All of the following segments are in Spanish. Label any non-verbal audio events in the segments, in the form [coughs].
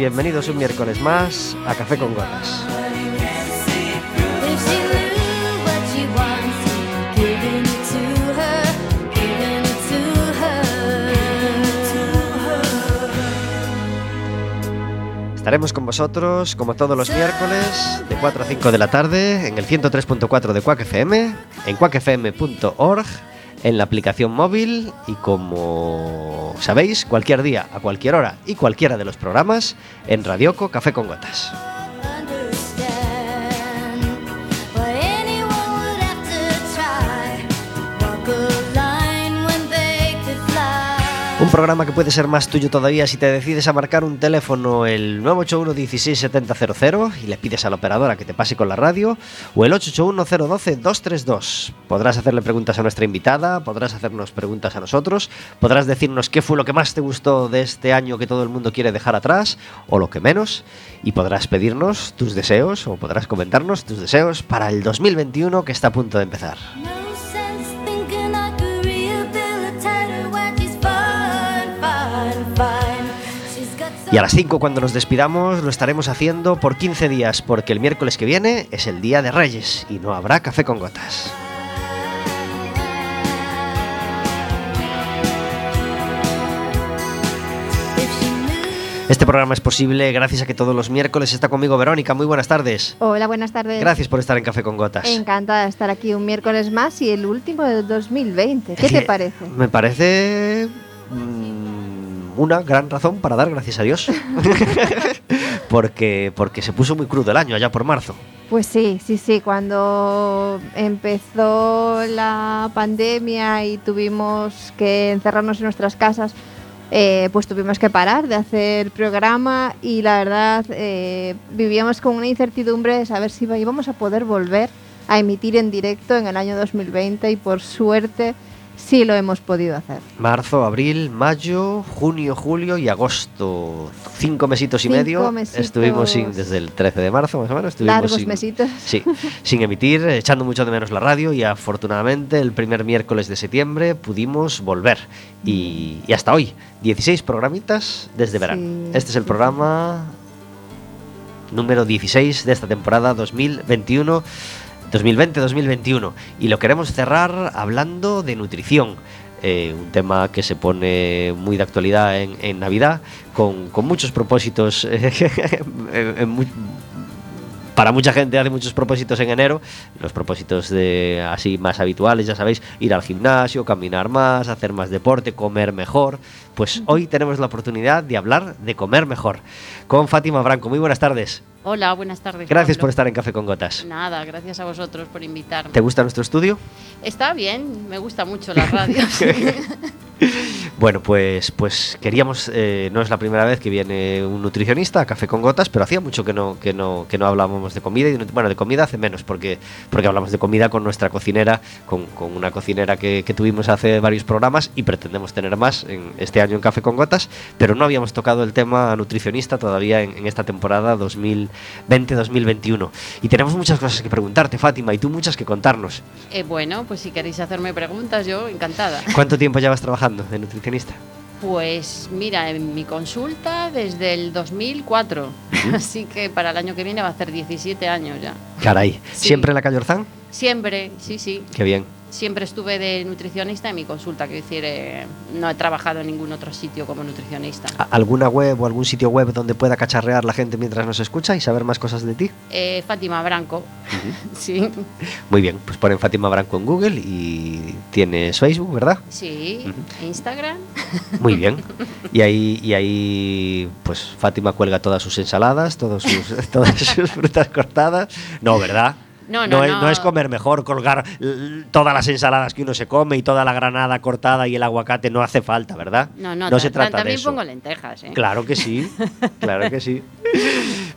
bienvenidos un miércoles más a Café con Gotas. Estaremos con vosotros como todos los miércoles de 4 a 5 de la tarde en el 103.4 de Quack FM, en quackfm.org, en la aplicación móvil y como sabéis, cualquier día, a cualquier hora y cualquiera de los programas en Radioco Café con Gotas. Programa que puede ser más tuyo todavía si te decides a marcar un teléfono el 981 16 7000 y le pides a la operadora que te pase con la radio o el 881 012 232. Podrás hacerle preguntas a nuestra invitada, podrás hacernos preguntas a nosotros, podrás decirnos qué fue lo que más te gustó de este año que todo el mundo quiere dejar atrás o lo que menos y podrás pedirnos tus deseos o podrás comentarnos tus deseos para el 2021 que está a punto de empezar. Y a las 5 cuando nos despidamos lo estaremos haciendo por 15 días porque el miércoles que viene es el Día de Reyes y no habrá café con gotas. Este programa es posible gracias a que todos los miércoles está conmigo Verónica. Muy buenas tardes. Hola, buenas tardes. Gracias por estar en Café con Gotas. Encantada de estar aquí un miércoles más y el último del 2020. ¿Qué Es te que parece? Me parece una gran razón para dar gracias a Dios. [laughs] porque, porque se puso muy crudo el año, allá por marzo. Pues sí, sí, sí. Cuando empezó la pandemia y tuvimos que encerrarnos en nuestras casas, eh, pues tuvimos que parar de hacer programa y la verdad eh, vivíamos con una incertidumbre de saber si íbamos a poder volver a emitir en directo en el año 2020 y por suerte sí lo hemos podido hacer. Marzo, abril, mayo, junio, julio y agosto. Cinco mesitos y Cinco medio. mesitos. Estuvimos sin, desde el 13 de marzo más o menos. Estuvimos Largos sin, mesitos. Sí, sin emitir, echando mucho de menos la radio y afortunadamente el primer miércoles de septiembre pudimos volver. Y, y hasta hoy, 16 programitas desde verano. Sí, Este es el sí, programa número 16 de esta temporada 2021. 2020-2021 y lo queremos cerrar hablando de nutrición, eh, un tema que se pone muy de actualidad en, Navidad, con, muchos propósitos, [laughs] para mucha gente hace muchos propósitos en enero, los propósitos de así más habituales, ya sabéis, ir al gimnasio, caminar más, hacer más deporte, comer mejor. Pues hoy tenemos la oportunidad de hablar de comer mejor con Fátima Branco. Muy buenas tardes. Hola, buenas tardes. Gracias por Pablo. estar en Café con Gotas. Nada, gracias a vosotros por invitarme. ¿Te gusta nuestro estudio? Está bien, me gusta mucho la radio. [laughs] Bueno, pues, pues queríamos, eh, no es la primera vez que viene un nutricionista a Café con Gotas, pero hacía mucho que no, que no, que no hablábamos de comida. Y, bueno, de comida hace menos, porque, porque hablamos de comida con nuestra cocinera, con, con una cocinera que, que tuvimos hace varios programas y pretendemos tener más en este año en Café con Gotas, pero no habíamos tocado el tema nutricionista todavía en, en esta temporada 2020-2021. Y tenemos muchas cosas que preguntarte, Fátima, y tú muchas que contarnos. Eh, bueno, pues si queréis hacerme preguntas, yo encantada. ¿Cuánto tiempo llevas trabajando de nutricionista? Pues mira, en mi consulta desde el 2004, [laughs] así que para el año que viene va a hacer 17 años ya. Caray, Sí. ¿siempre en la calle Orzán? Siempre, sí, sí. Qué bien. Siempre estuve de nutricionista en mi consulta, que decir, eh, no he trabajado en ningún otro sitio como nutricionista. ¿A- ¿Alguna web o algún sitio web donde pueda cacharrear la gente mientras nos escucha y saber más cosas de ti? Eh, Fátima Branco, [laughs] sí, Muy bien, pues ponen Fátima Branco en Google y tienes Facebook, ¿verdad? sí, Instagram. Muy bien. [laughs] Y ahí, y ahí pues Fátima cuelga todas sus ensaladas, todos sus, [laughs] todas sus frutas cortadas. No, ¿verdad? No, no, es, no. no es comer mejor, colgar todas las ensaladas que uno se come y toda la granada cortada y el aguacate no hace falta, ¿verdad? No, no, no se ta- trata de también eso. pongo lentejas, ¿eh? Claro que sí, [laughs] claro que sí.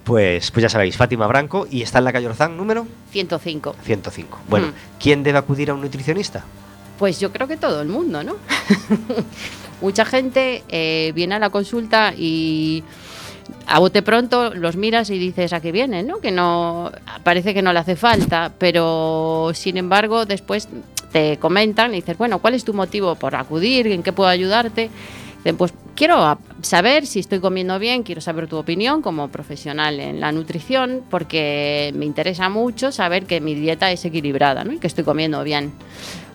Pues, pues ya sabéis, Fátima Branco y está en la calle Orzán número 105. 105. Bueno, Mm. ¿quién debe acudir a un nutricionista? Pues yo creo que todo el mundo, ¿no? [laughs] Mucha gente eh, viene a la consulta y a bote pronto los miras y dices a qué viene, ¿no? Que no parece que no le hace falta, pero sin embargo después te comentan y dices, bueno, ¿cuál es tu motivo por acudir? ¿En qué puedo ayudarte? Dicen, pues quiero saber si estoy comiendo bien, quiero saber tu opinión como profesional en la nutrición, porque me interesa mucho saber que mi dieta es equilibrada ¿no? y que estoy comiendo bien.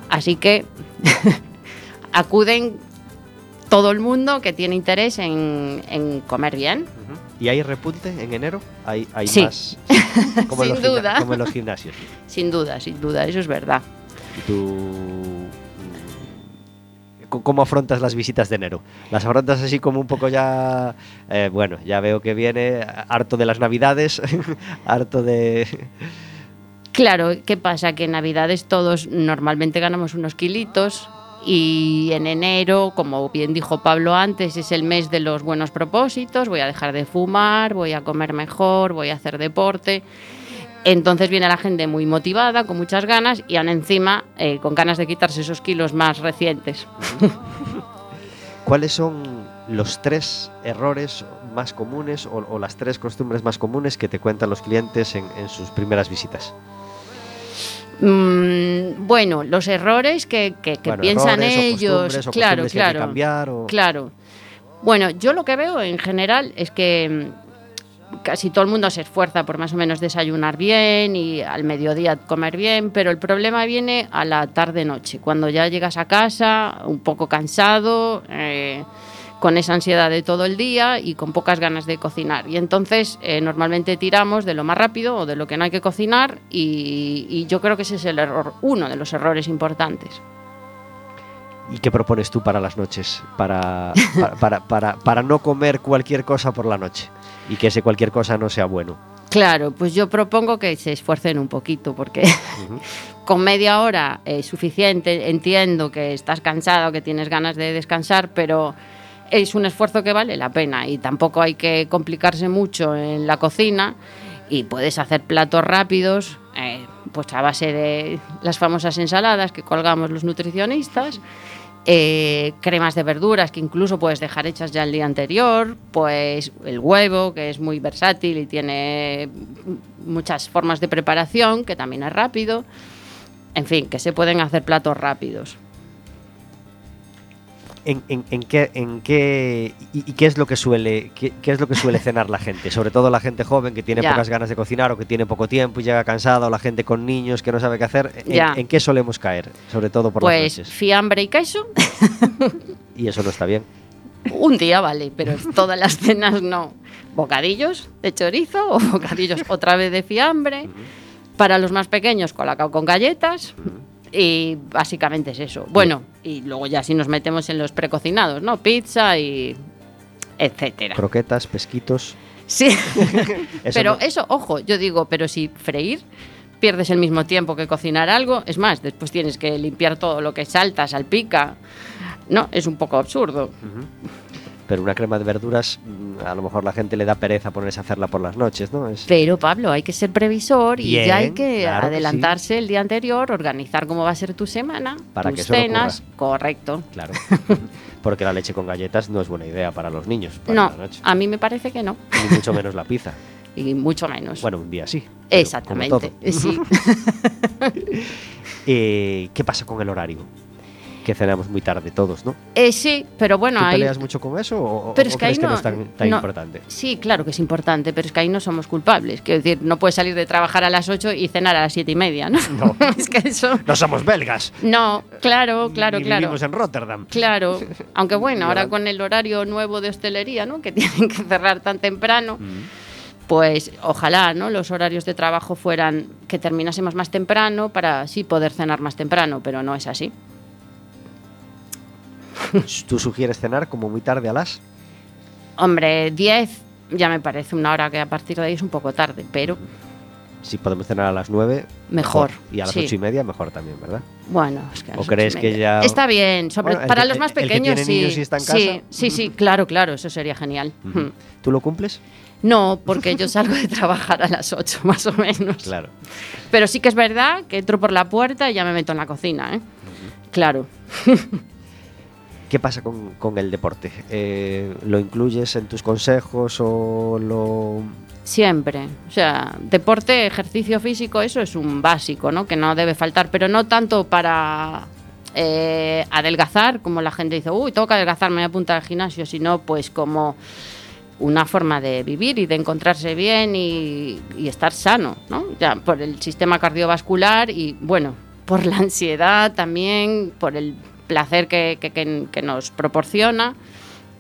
Así que [laughs] acuden todo el mundo que tiene interés en, en comer bien. ¿Y hay repunte en enero? ¿Hay, hay Sí. más? [laughs] Como Sin duda. Como en los gimnasios. Sin duda, sin duda, eso es verdad. ¿Y tú mm, cómo afrontas las visitas de enero? ¿Las afrontas así como un poco ya... eh, bueno, ya veo que viene harto de las navidades, [laughs] harto de... Claro, ¿qué pasa? Que en Navidades todos normalmente ganamos unos kilitos y en enero, como bien dijo Pablo antes, es el mes de los buenos propósitos, voy a dejar de fumar, voy a comer mejor, voy a hacer deporte. Entonces viene la gente muy motivada, con muchas ganas y aún encima eh, con ganas de quitarse esos kilos más recientes. [laughs] ¿Cuáles son los tres errores más comunes o, las tres costumbres más comunes que te cuentan los clientes en, en sus primeras visitas? Mm, bueno, los errores que, que- que Bueno, piensan errores ellos, o claro, que claro. cambiar o- Claro. Bueno, yo lo que veo en general es que mm, casi todo el mundo se esfuerza por más o menos desayunar bien y al mediodía comer bien, pero el problema viene a la tarde-noche, cuando ya llegas a casa un poco cansado, eh, con esa ansiedad de todo el día y con pocas ganas de cocinar. Y entonces eh, normalmente tiramos de lo más rápido o de lo que no hay que cocinar y, y yo creo que ese es el error, uno de los errores importantes. ¿Y qué propones tú para las noches? Para, para, para, para- para no comer cualquier cosa por la noche y que ese cualquier cosa no sea bueno. Claro, pues yo propongo que se esfuercen un poquito porque con media hora es suficiente. Entiendo que estás cansado, que tienes ganas de descansar, pero es un esfuerzo que vale la pena y tampoco hay que complicarse mucho en la cocina y puedes hacer platos rápidos, eh, pues a base de las famosas ensaladas que colgamos los nutricionistas. eh, cremas de verduras que incluso puedes dejar hechas ya el día anterior, pues el huevo que es muy versátil y tiene muchas formas de preparación, que también es rápido. En fin, que se pueden hacer platos rápidos. ¿En, en- en qué, en qué y, y qué es lo que suele qué, qué es lo que suele cenar la gente? Sobre todo la gente joven que tiene Ya. pocas ganas de cocinar o que tiene poco tiempo y llega cansada o la gente con niños que no sabe qué hacer. ¿En, qué solemos caer? Sobre todo por Pues las noches. fiambre y queso, Y eso no está bien. un día vale, pero todas las cenas no. Bocadillos de chorizo o bocadillos otra vez de fiambre. Para los más pequeños, colacao con galletas. Y básicamente es eso. Bueno, y luego ya si nos metemos en los precocinados, ¿no? Pizza y etcétera. Croquetas, pesquitos. Sí. [laughs] Eso [laughs] pero no- eso, ojo, yo digo, pero si freír pierdes el mismo tiempo que cocinar algo, es más, después tienes que limpiar todo lo que salta, salpica. No, es un poco absurdo. Pero una crema de verduras, mm, a lo mejor la gente le da pereza ponerse a hacerla por las noches, ¿no? Es, Pero Pablo, hay que ser previsor y ya hay que claro que adelantarse el día anterior, organizar cómo va a ser tu semana, Para tus que eso no cenas, correcto. Claro. [laughs] Porque la leche con galletas no es buena idea para los niños. Para No, la noche. a mí me parece que no, Ni mucho menos la pizza. [laughs] y mucho menos. Bueno, un día sí. Exactamente. Sí. [laughs] Eh, ¿Qué pasa con el horario? Que cenamos muy tarde todos, ¿no? Eh, sí, pero bueno, ¿Tú peleas mucho con eso o, o- Pero es que ahí que no es tan, tan no. importante? Sí, claro que es importante, pero es que ahí no somos culpables. Quiero decir, no puedes salir de trabajar a las 8 y cenar a las 7 y media, ¿no? No. [laughs] es que eso... No somos belgas. No, claro, claro, ni claro. Vivimos en Rotterdam. Claro, aunque [laughs] bueno, ahora con el horario nuevo de hostelería, ¿no? Que [laughs] tienen que cerrar tan temprano, Mm. pues ojalá, ¿no? Los horarios de trabajo fueran que terminásemos más temprano para así poder cenar más temprano, pero no es así. [laughs] ¿Tú sugieres cenar como muy tarde a las? Hombre, 10 ya me parece una hora que a partir de ahí es un poco tarde, pero si podemos cenar a las 9, Mejor, Y a las sí. ocho y media, mejor también, ¿verdad? Bueno, es que ¿O crees que ya- Está bien, sobre, Bueno, el para que- los más el que pequeños sí. niños y está en sí, casa. sí, sí, claro, claro, eso sería genial. Mm. ¿Tú lo cumples? No, porque yo salgo de trabajar a las 8 más o menos. Claro. Pero sí que es verdad que entro por la puerta y ya me meto en la cocina, ¿eh? Claro. [laughs] ¿Qué pasa con, el deporte? Eh, ¿Lo incluyes en tus consejos o lo...? Siempre. O sea, deporte, ejercicio físico, eso es un básico, ¿no? Que no debe faltar, pero no tanto para eh, adelgazar, como la gente dice, uy, tengo que adelgazar, me voy a apuntar al gimnasio, sino pues como una forma de vivir y de encontrarse bien y, y estar sano, ¿no? Ya por el sistema cardiovascular y, bueno, por la ansiedad también, por el placer que, que- que- que nos proporciona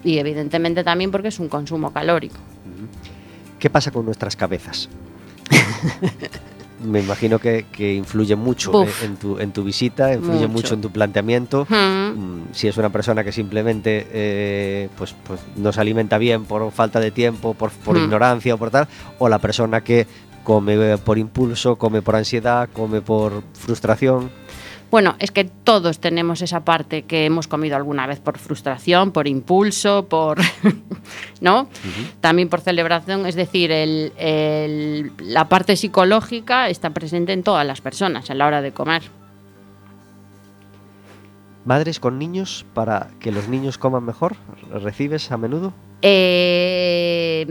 y evidentemente también porque es un consumo calórico. ¿Qué pasa con nuestras cabezas? [laughs] Me imagino que, que influye mucho eh, en tu, en tu visita, influye mucho. Mucho. en tu planteamiento. Mm. Mm, Si es una persona que simplemente eh, pues, pues no se alimenta bien por falta de tiempo, por, por Mm. ignorancia o por tal, o la persona que come eh, por impulso, come por ansiedad, come por frustración. Bueno, es que todos tenemos esa parte que hemos comido alguna vez por frustración, por impulso, por. [laughs] ¿No? También por celebración. Es decir, el- el- la parte psicológica está presente en todas las personas a la hora de comer. Madres con niños para que los niños coman mejor, ¿recibes a menudo? Eh,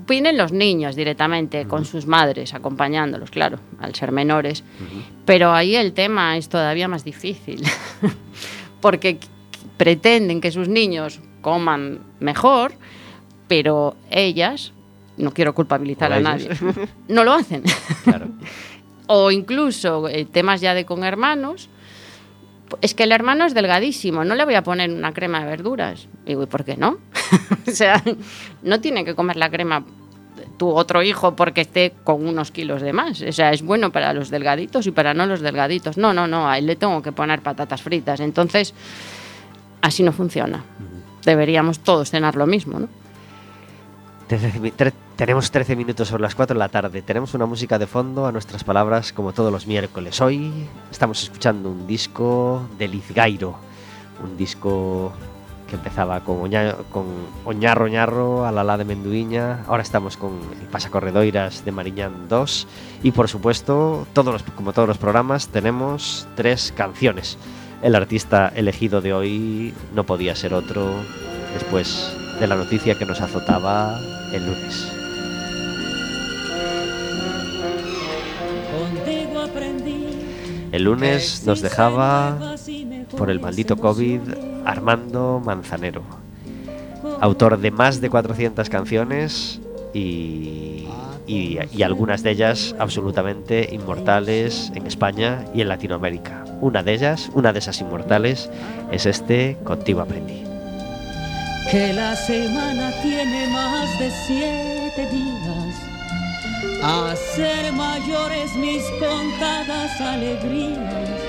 mm, vienen los niños directamente con sus madres acompañándolos, claro, al ser menores. Pero ahí el tema es todavía más difícil, [laughs] porque qu- pretenden que sus niños coman mejor, pero ellas, no quiero culpabilizar a nadie, [laughs] no lo hacen. Claro. [laughs] o incluso eh, temas ya de con hermanos. Es que el hermano es delgadísimo, no le voy a poner una crema de verduras. Y digo, ¿y por qué no? [laughs] o sea, no tiene que comer la crema tu otro hijo porque esté con unos kilos de más. O sea, es bueno para los delgaditos y para no los delgaditos. No, no, no, a él le tengo que poner patatas fritas. Entonces, así no funciona. Deberíamos todos cenar lo mismo, ¿no? Tenemos 13 minutos sobre las 4 de la tarde. Tenemos una música de fondo a nuestras palabras como todos los miércoles. Hoy estamos escuchando un disco de Lizgairo. Un disco que empezaba con, Oña- con Oñarro Oñarro, Alalá de Menduiña. Ahora estamos con el Pasacorredoiras de Mariñán 2. Y por supuesto, todos los- como todos los programas, tenemos tres canciones. El artista elegido de hoy no podía ser otro después de la noticia que nos azotaba el lunes. El lunes nos dejaba por el maldito COVID Armando Manzanero, autor de más de 400 canciones y, algunas de ellas absolutamente inmortales en España y en Latinoamérica. Una de ellas, una de esas inmortales, es este Contigo aprendí. que la semana tiene más de siete días. A ser mayores mis contadas alegrías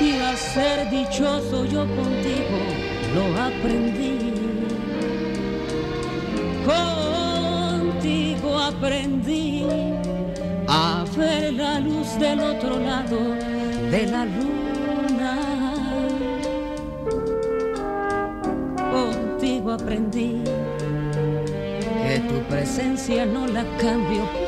y a ser dichoso yo contigo lo aprendí. Contigo aprendí a ver la luz del otro lado de la luna. contigo aprendí que tu presencia no la cambio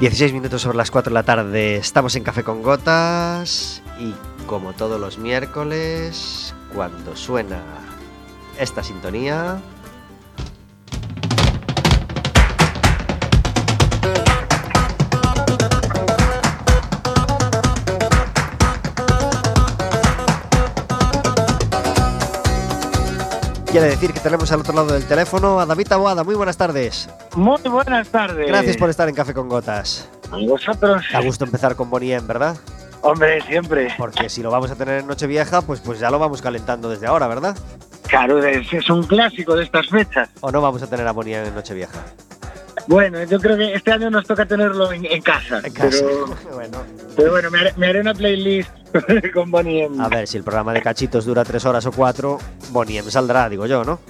16 minutos sobre las 4 de la tarde. Estamos en Café con Gotas y como todos los miércoles, cuando suena esta sintonía... Quiere decir que tenemos al otro lado del teléfono a David Taboada. Muy buenas tardes. Muy buenas tardes. Gracias por estar en Café con Gotas. A vosotros. Da gusto empezar con Bonnie M, ¿verdad? Hombre, siempre. Porque si lo vamos a tener en Nochevieja, pues, pues ya lo vamos calentando desde ahora, ¿verdad? Claro, es, es un clásico de estas fechas. ¿O no vamos a tener a Bonnie M en Nochevieja? Bueno, yo creo que este año nos toca tenerlo en, en casa. En casa. Pero, [laughs] bueno, pero bueno, me haré, me haré una playlist [laughs] con Bonnie M. a ver, si el programa de cachitos dura tres horas o cuatro, Bonnie M saldrá, digo yo, ¿no?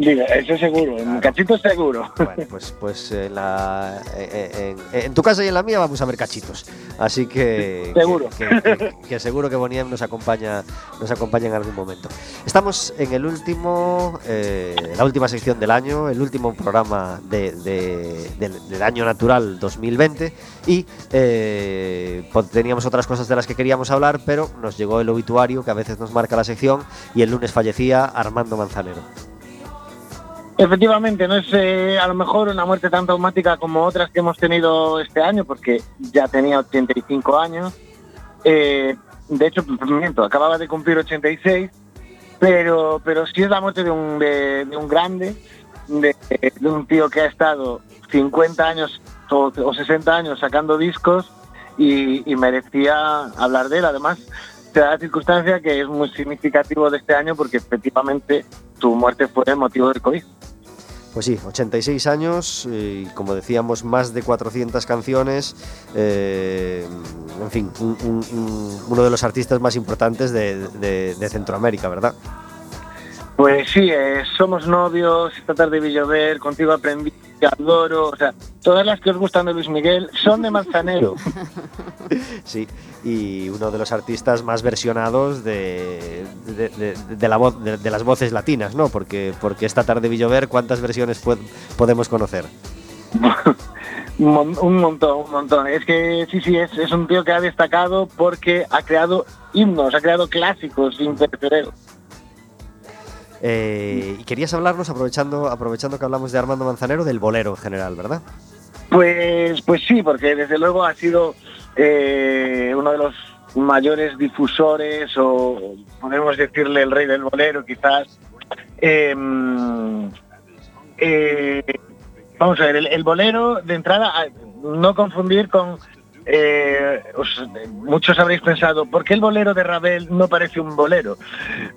Digo, eso seguro, en cachitos seguro. Bueno, pues, pues en, la, en, en- en tu casa y en la mía vamos a ver cachitos. Así que. Seguro. Que, que- que- que seguro que Boniem nos acompaña, nos acompaña en algún momento. Estamos en el último. eh, la última sección del año, el último programa de- de- del, del año natural 2020. Y eh, teníamos otras cosas de las que queríamos hablar, pero nos llegó el obituario que a veces nos marca la sección. Y el lunes fallecía Armando Manzanero. Efectivamente, no es eh, a lo mejor una muerte tan traumática como otras que hemos tenido este año, porque ya tenía 85 años. Eh, de hecho, miento, acababa de cumplir 86, pero, pero sí es la muerte de un, de, un grande, de, un tío que ha estado 50 años o, o 60 años sacando discos y, y merecía hablar de él. Además, se da la circunstancia que es muy significativo de este año porque efectivamente su muerte fue motivo del COVID. Pues sí, 86 años y como decíamos, más de 400 canciones. eh, en fin, un- un- un- uno de los artistas más importantes de- de Centroamérica, ¿verdad? Pues sí, eh, somos novios, esta tarde vi llover, contigo aprendí, te adoro, o sea, todas las que os gustan de Luis Miguel son de Manzanero. [laughs] Sí, y uno de los artistas más versionados de, de, de- de la voz, de, las voces latinas, ¿no? Porque, porque esta tarde vi llover, ¿cuántas versiones pod- podemos conocer? [laughs] un, mon- un montón, un montón. Es que sí, sí, es, es un tío que ha destacado porque ha creado himnos, ha creado clásicos sin. Eh, y querías hablarnos, aprovechando, aprovechando que hablamos de Armando Manzanero, del bolero en general, ¿verdad? Pues, pues sí, porque desde luego ha sido eh, uno de los mayores difusores, o podemos decirle el rey del bolero, quizás. Eh, eh, vamos a ver, el, el bolero de entrada, ah, no confundir con. Eh, os- muchos habréis pensado, ¿por qué el bolero de Ravel no parece un bolero?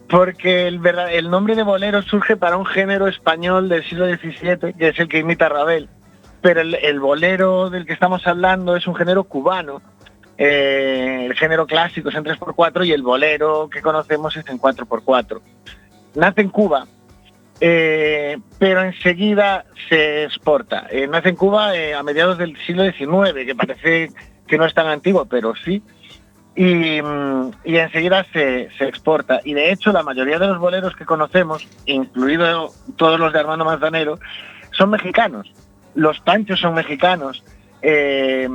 Porque el, nombre de bolero surge para un género español del siglo XVII, que es el que imita a Ravel pero el, bolero del que estamos hablando es un género cubano. Eh, el género clásico es en 3x4 y el bolero que conocemos es en 4x4. Nace en Cuba, eh, pero enseguida se exporta. Nace en Cuba a mediados del siglo XIX, que parece que no es tan antiguo, pero sí. Y, mm, y enseguida se, se exporta. Y de hecho la mayoría de los boleros que conocemos, incluidos todos los de Armando Manzanero, son mexicanos los panchos son mexicanos, eh,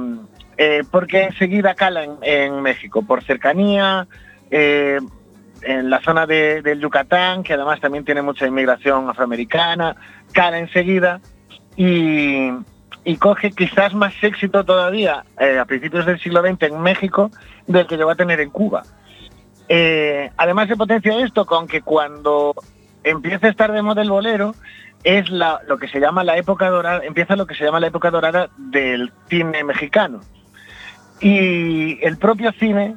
eh, porque enseguida calan en México, por cercanía, eh, en la zona de- del Yucatán, que además también tiene mucha inmigración afroamericana, cala enseguida y, y coge quizás más éxito todavía eh, a principios del siglo XX en México del que llegó a tener en Cuba. Eh, además se potencia esto con que cuando empieza a estar de moda el bolero, es la, lo que se llama la época dorada, empieza lo que se llama la época dorada del cine mexicano. Y el propio cine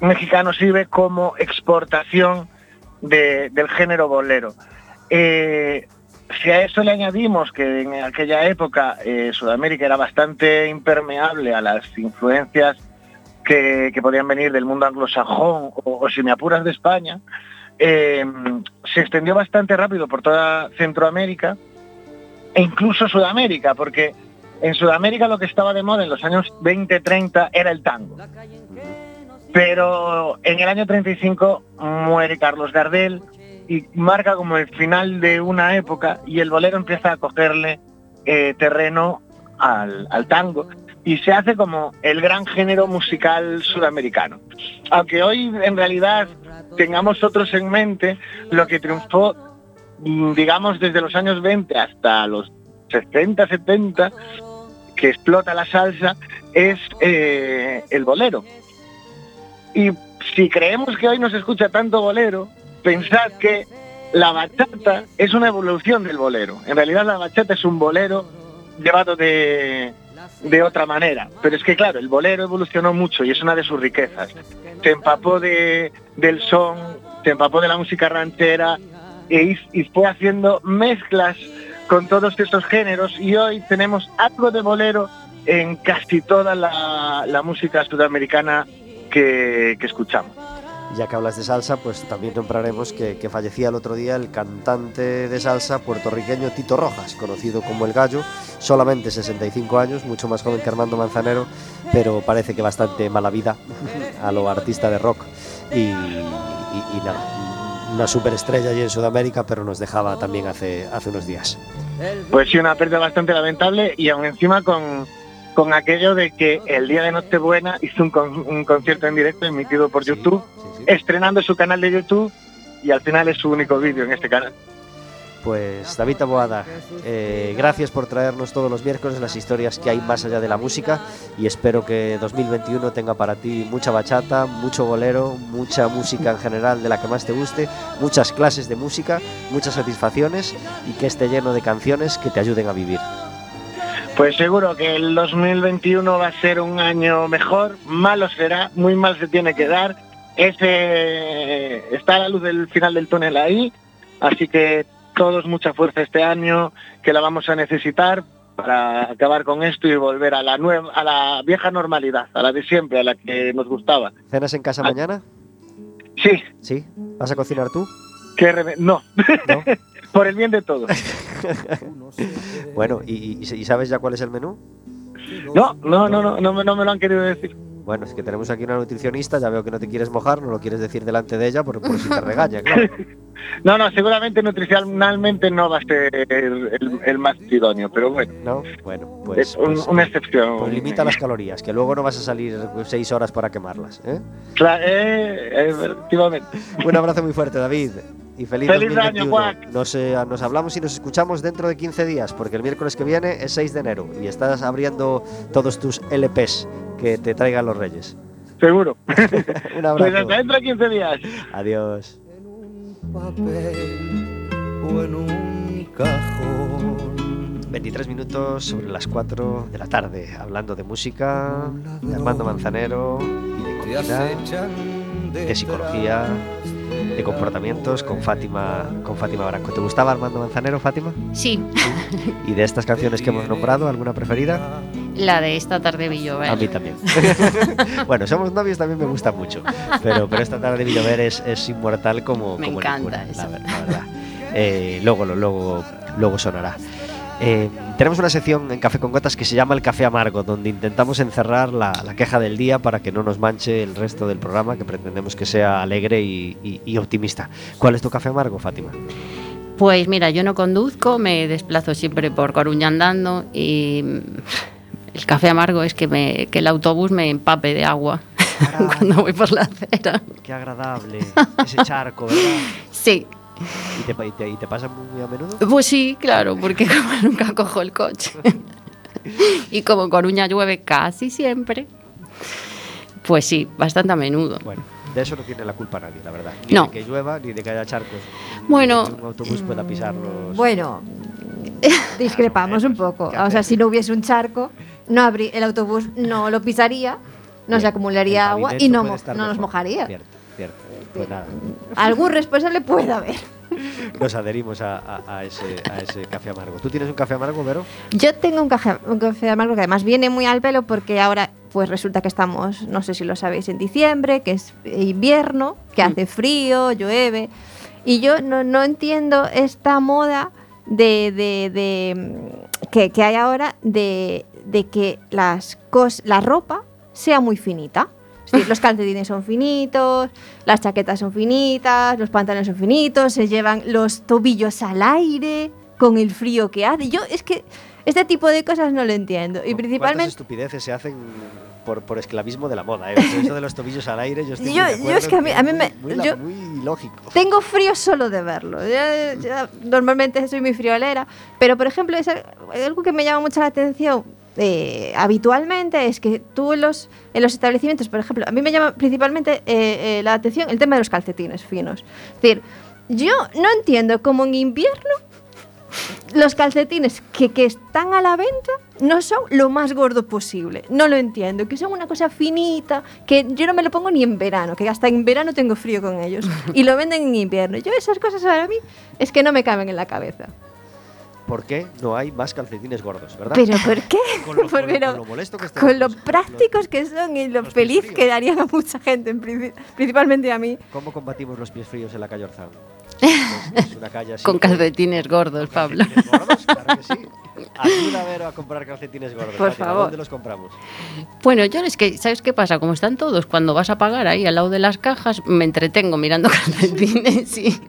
mexicano sirve como exportación de- del género bolero. Eh, si a eso le añadimos que en aquella época eh, Sudamérica era bastante impermeable a las influencias que, que podían venir del mundo anglosajón o, o si me apuras de España, eh, se extendió bastante rápido por toda Centroamérica e incluso Sudamérica, porque en Sudamérica lo que estaba de moda en los años 20-30 era el tango. Pero en el año 35 muere Carlos Gardel y marca como el final de una época y el bolero empieza a cogerle eh, terreno al, tango. y se hace como el gran género musical sudamericano. Aunque hoy en realidad tengamos otros en mente, lo que triunfó, mm, digamos, desde los años 20 hasta los 60, 70, que explota la salsa, es eh, el bolero. Y si creemos que hoy no se escucha tanto bolero, pensad que la bachata es una evolución del bolero. En realidad la bachata es un bolero llevado de, de otra manera. Pero es que claro, el bolero evolucionó mucho y es una de sus riquezas. Se empapó de, del son, se empapó de la música ranchera e, y fue haciendo mezclas con todos estos géneros y hoy tenemos algo de bolero en casi toda la, música sudamericana que escuchamos. Ya que hablas de salsa, pues también nombraremos que, fallecía el otro día el cantante de salsa puertorriqueño Tito Rojas, conocido como El Gallo, solamente 65 años, mucho más joven que Armando Manzanero, pero parece que bastante mala vida a lo artista de rock. Y nada, una superestrella allí en Sudamérica, pero nos dejaba también hace, hace unos días. Pues sí, una pérdida bastante lamentable y aún encima con, con aquello de que el día de Nochebuena hizo un, con- un concierto en directo emitido por YouTube, Sí, sí. estrenando su canal de YouTube y al final es su único vídeo en este canal. Pues David Taboada, eh, gracias por traernos todos los miércoles las historias que hay más allá de la música y espero que 2021 tenga para ti mucha bachata, mucho bolero, mucha música en general de la que más te guste, muchas clases de música, muchas satisfacciones y que esté lleno de canciones que te ayuden a vivir. Pues seguro que el 2021 va a ser un año mejor, malo será, muy mal se tiene que dar. Ese está a la luz del final del túnel ahí, así que todos mucha fuerza este año, que la vamos a necesitar para acabar con esto y volver a la nueva, a la vieja normalidad, a la de siempre, a la que nos gustaba. ¿Cenas en casa Ah. mañana? Sí, ¿Sí? ¿Vas a cocinar tú? reme- no, ¿No? [laughs] por el bien de todos. [laughs] Bueno, ¿y, sabes ya cuál es el menú? No, no, no, no, no, me- no me lo han querido decir. Bueno, es que tenemos aquí una nutricionista, ya veo que no te quieres mojar, no lo quieres decir delante de ella por, por si te regaña, claro. [laughs] No, no, seguramente nutricionalmente no va a ser el, el más idóneo, pero bueno, ¿No? Bueno, pues, es un- pues- una excepción. pues limita las calorías, que luego no vas a salir seis horas para quemarlas. ¿eh? Cla- eh, efectivamente. Un abrazo muy fuerte, David. Y feliz, Feliz 2021. año, Juan. Nos, eh, nos hablamos y nos escuchamos dentro de 15 días, porque el miércoles que viene es 6 de enero y estás abriendo todos tus LPs que te traigan los reyes. Seguro. [laughs] Un Pues abrazo. hasta dentro de 15 días. Adiós. papel o en un cajón. 23 minutos sobre las 4 de la tarde, hablando de música, de Armando Manzanero y de comida, de psicología, de comportamientos con Fátima, con Fátima Branco. ¿Te gustaba Armando Manzanero, Fátima? Sí, Y de estas canciones que hemos nombrado, ¿alguna preferida? la de esta tarde vi llover. A mí también. [laughs] bueno, somos novios también me gusta mucho, pero, pero esta tarde de Villover es, es inmortal como, Me como encanta ninguna, eso. la, la verdad. Eh, luego, luego sonará. Eh, tenemos una sección en Café con Gotas que se llama el Café Amargo, donde intentamos encerrar la, la queja del día para que no nos manche el resto del programa, que pretendemos que sea alegre y, y- y optimista. ¿Cuál es tu café amargo, Fátima? Pues mira, yo no conduzco, me desplazo siempre por Coruña andando y el café amargo es que, me, que el autobús me empape de agua [laughs] cuando voy por la acera. Qué agradable ese charco, ¿verdad? Sí, ¿Y te, pa- y te- y te pasa muy a menudo? pues sí, claro, porque [laughs] como nunca cojo el coche. [laughs] y como en Coruña llueve casi siempre, pues sí, bastante a menudo. Bueno, de eso no tiene la culpa nadie, la verdad. Ni No. de que llueva, ni de que haya charcos. Bueno. Ni que un autobús pueda pisarlos. Bueno, [laughs] discrepamos un poco. ¿Qué O sea, si no hubiese un charco, no habrí- el autobús no lo pisaría, no se acumularía agua y no, no nos mojaría. Cierto, cierto. Pues nada, Algún responsable puede haber. nos adherimos a, a- a ese, a ese café amargo. ¿Tú tienes un café amargo, Vero? Yo tengo un café, un café amargo que además viene muy al pelo porque ahora pues resulta que estamos, no sé si lo sabéis, en diciembre, que es invierno, que hace frío, llueve. Y yo no, no entiendo esta moda de, de- de, mm, que, que hay ahora de, de que las cos, la ropa sea muy finita. Decir, los calcetines son finitos, las chaquetas son finitas, los pantalones son finitos, se llevan los tobillos al aire con el frío que hace. Yo es que este tipo de cosas no lo entiendo. Y ¿Cuántas principalmente... estupideces se hacen por, por esclavismo de la moda? ¿eh? Eso de los tobillos al aire, yo estoy muy Yo- de yo acuerdo es que a mí- a mí muy- me- Muy, yo- muy lógico. Tengo frío solo de verlo. Normalmente soy muy friolera, pero por ejemplo, es al- algo que me llama mucho la atención eh, habitualmente es que tú en los, en los establecimientos, por ejemplo, a mí me llama principalmente eh, eh, la atención el tema de los calcetines finos. Es decir, yo no entiendo cómo en invierno los calcetines que, que están a la venta no son lo más gordo posible. No lo entiendo. Que son una cosa finita, que yo no me lo pongo ni en verano, que hasta en verano tengo frío con ellos. Y lo venden en invierno. Yo esas cosas para mí es que no me caben en la cabeza. ¿Por qué no hay más calcetines gordos, verdad? ¿Pero por qué? [laughs] Con lo, con Pero con lo molesto que están con lo los- prácticos que son y lo los feliz pies que fríos. darían a mucha gente, en princi- principalmente a mí. ¿Cómo combatimos los pies fríos en la calle Orzán? Es, [laughs] es una calle así. Con calcetines gordos, con Pablo. calcetines gordos, claro que sí. Ayuda a ver a comprar calcetines gordos. Por Fátima, favor. ¿Dónde los compramos? Bueno, yo es que, ¿sabes qué pasa? Como están todos, cuando vas a pagar ahí al lado de las cajas, me entretengo mirando [laughs] calcetines y,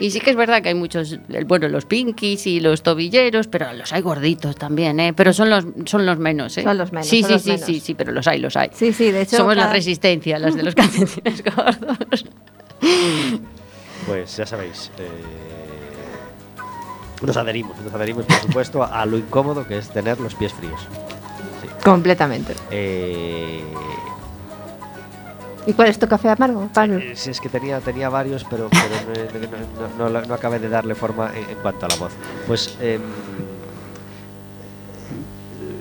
y sí que es verdad que hay muchos, bueno, los pinkies y los tobilleros, pero los hay gorditos también, ¿eh? Pero son los, son los menos, ¿eh? Son los menos, Sí, sí, sí, menos. sí, sí, pero los hay, los hay. Sí, sí, de hecho. Somos la resistencia, las de los [laughs] calcetines gordos. Pues ya sabéis. eh, nos adherimos, nos adherimos, por supuesto, a, a lo incómodo que es tener los pies fríos. Sí. Completamente. Eh, ¿Y cuál es tu café amargo, Pablo? Eh, Si es que tenía, tenía varios, pero, pero no, no- no- no- no acabé de darle forma en, en cuanto a la voz. Pues em,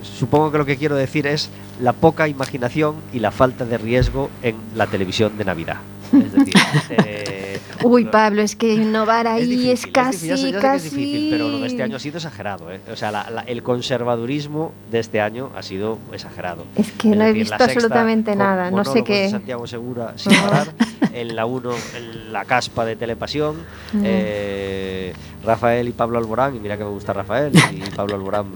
supongo que lo que quiero decir es la poca imaginación y la falta de riesgo en la televisión de Navidad. Es decir, [laughs] eh, [laughs] Uy, lo- Pablo, es que innovar ahí difícil, es, casi, difícil, que casi. es difícil, pero lo de este año ha sido exagerado. ¿eh? O sea, la- la- el conservadurismo de este año ha sido exagerado. Es que no he visto sexta absolutamente nada, no sé qué. Santiago Segura sin parar, en la 1, en la caspa de Telepasión, Mm. eh, Rafael y Pablo Alborán, y mira que me gusta Rafael, y Pablo Alborán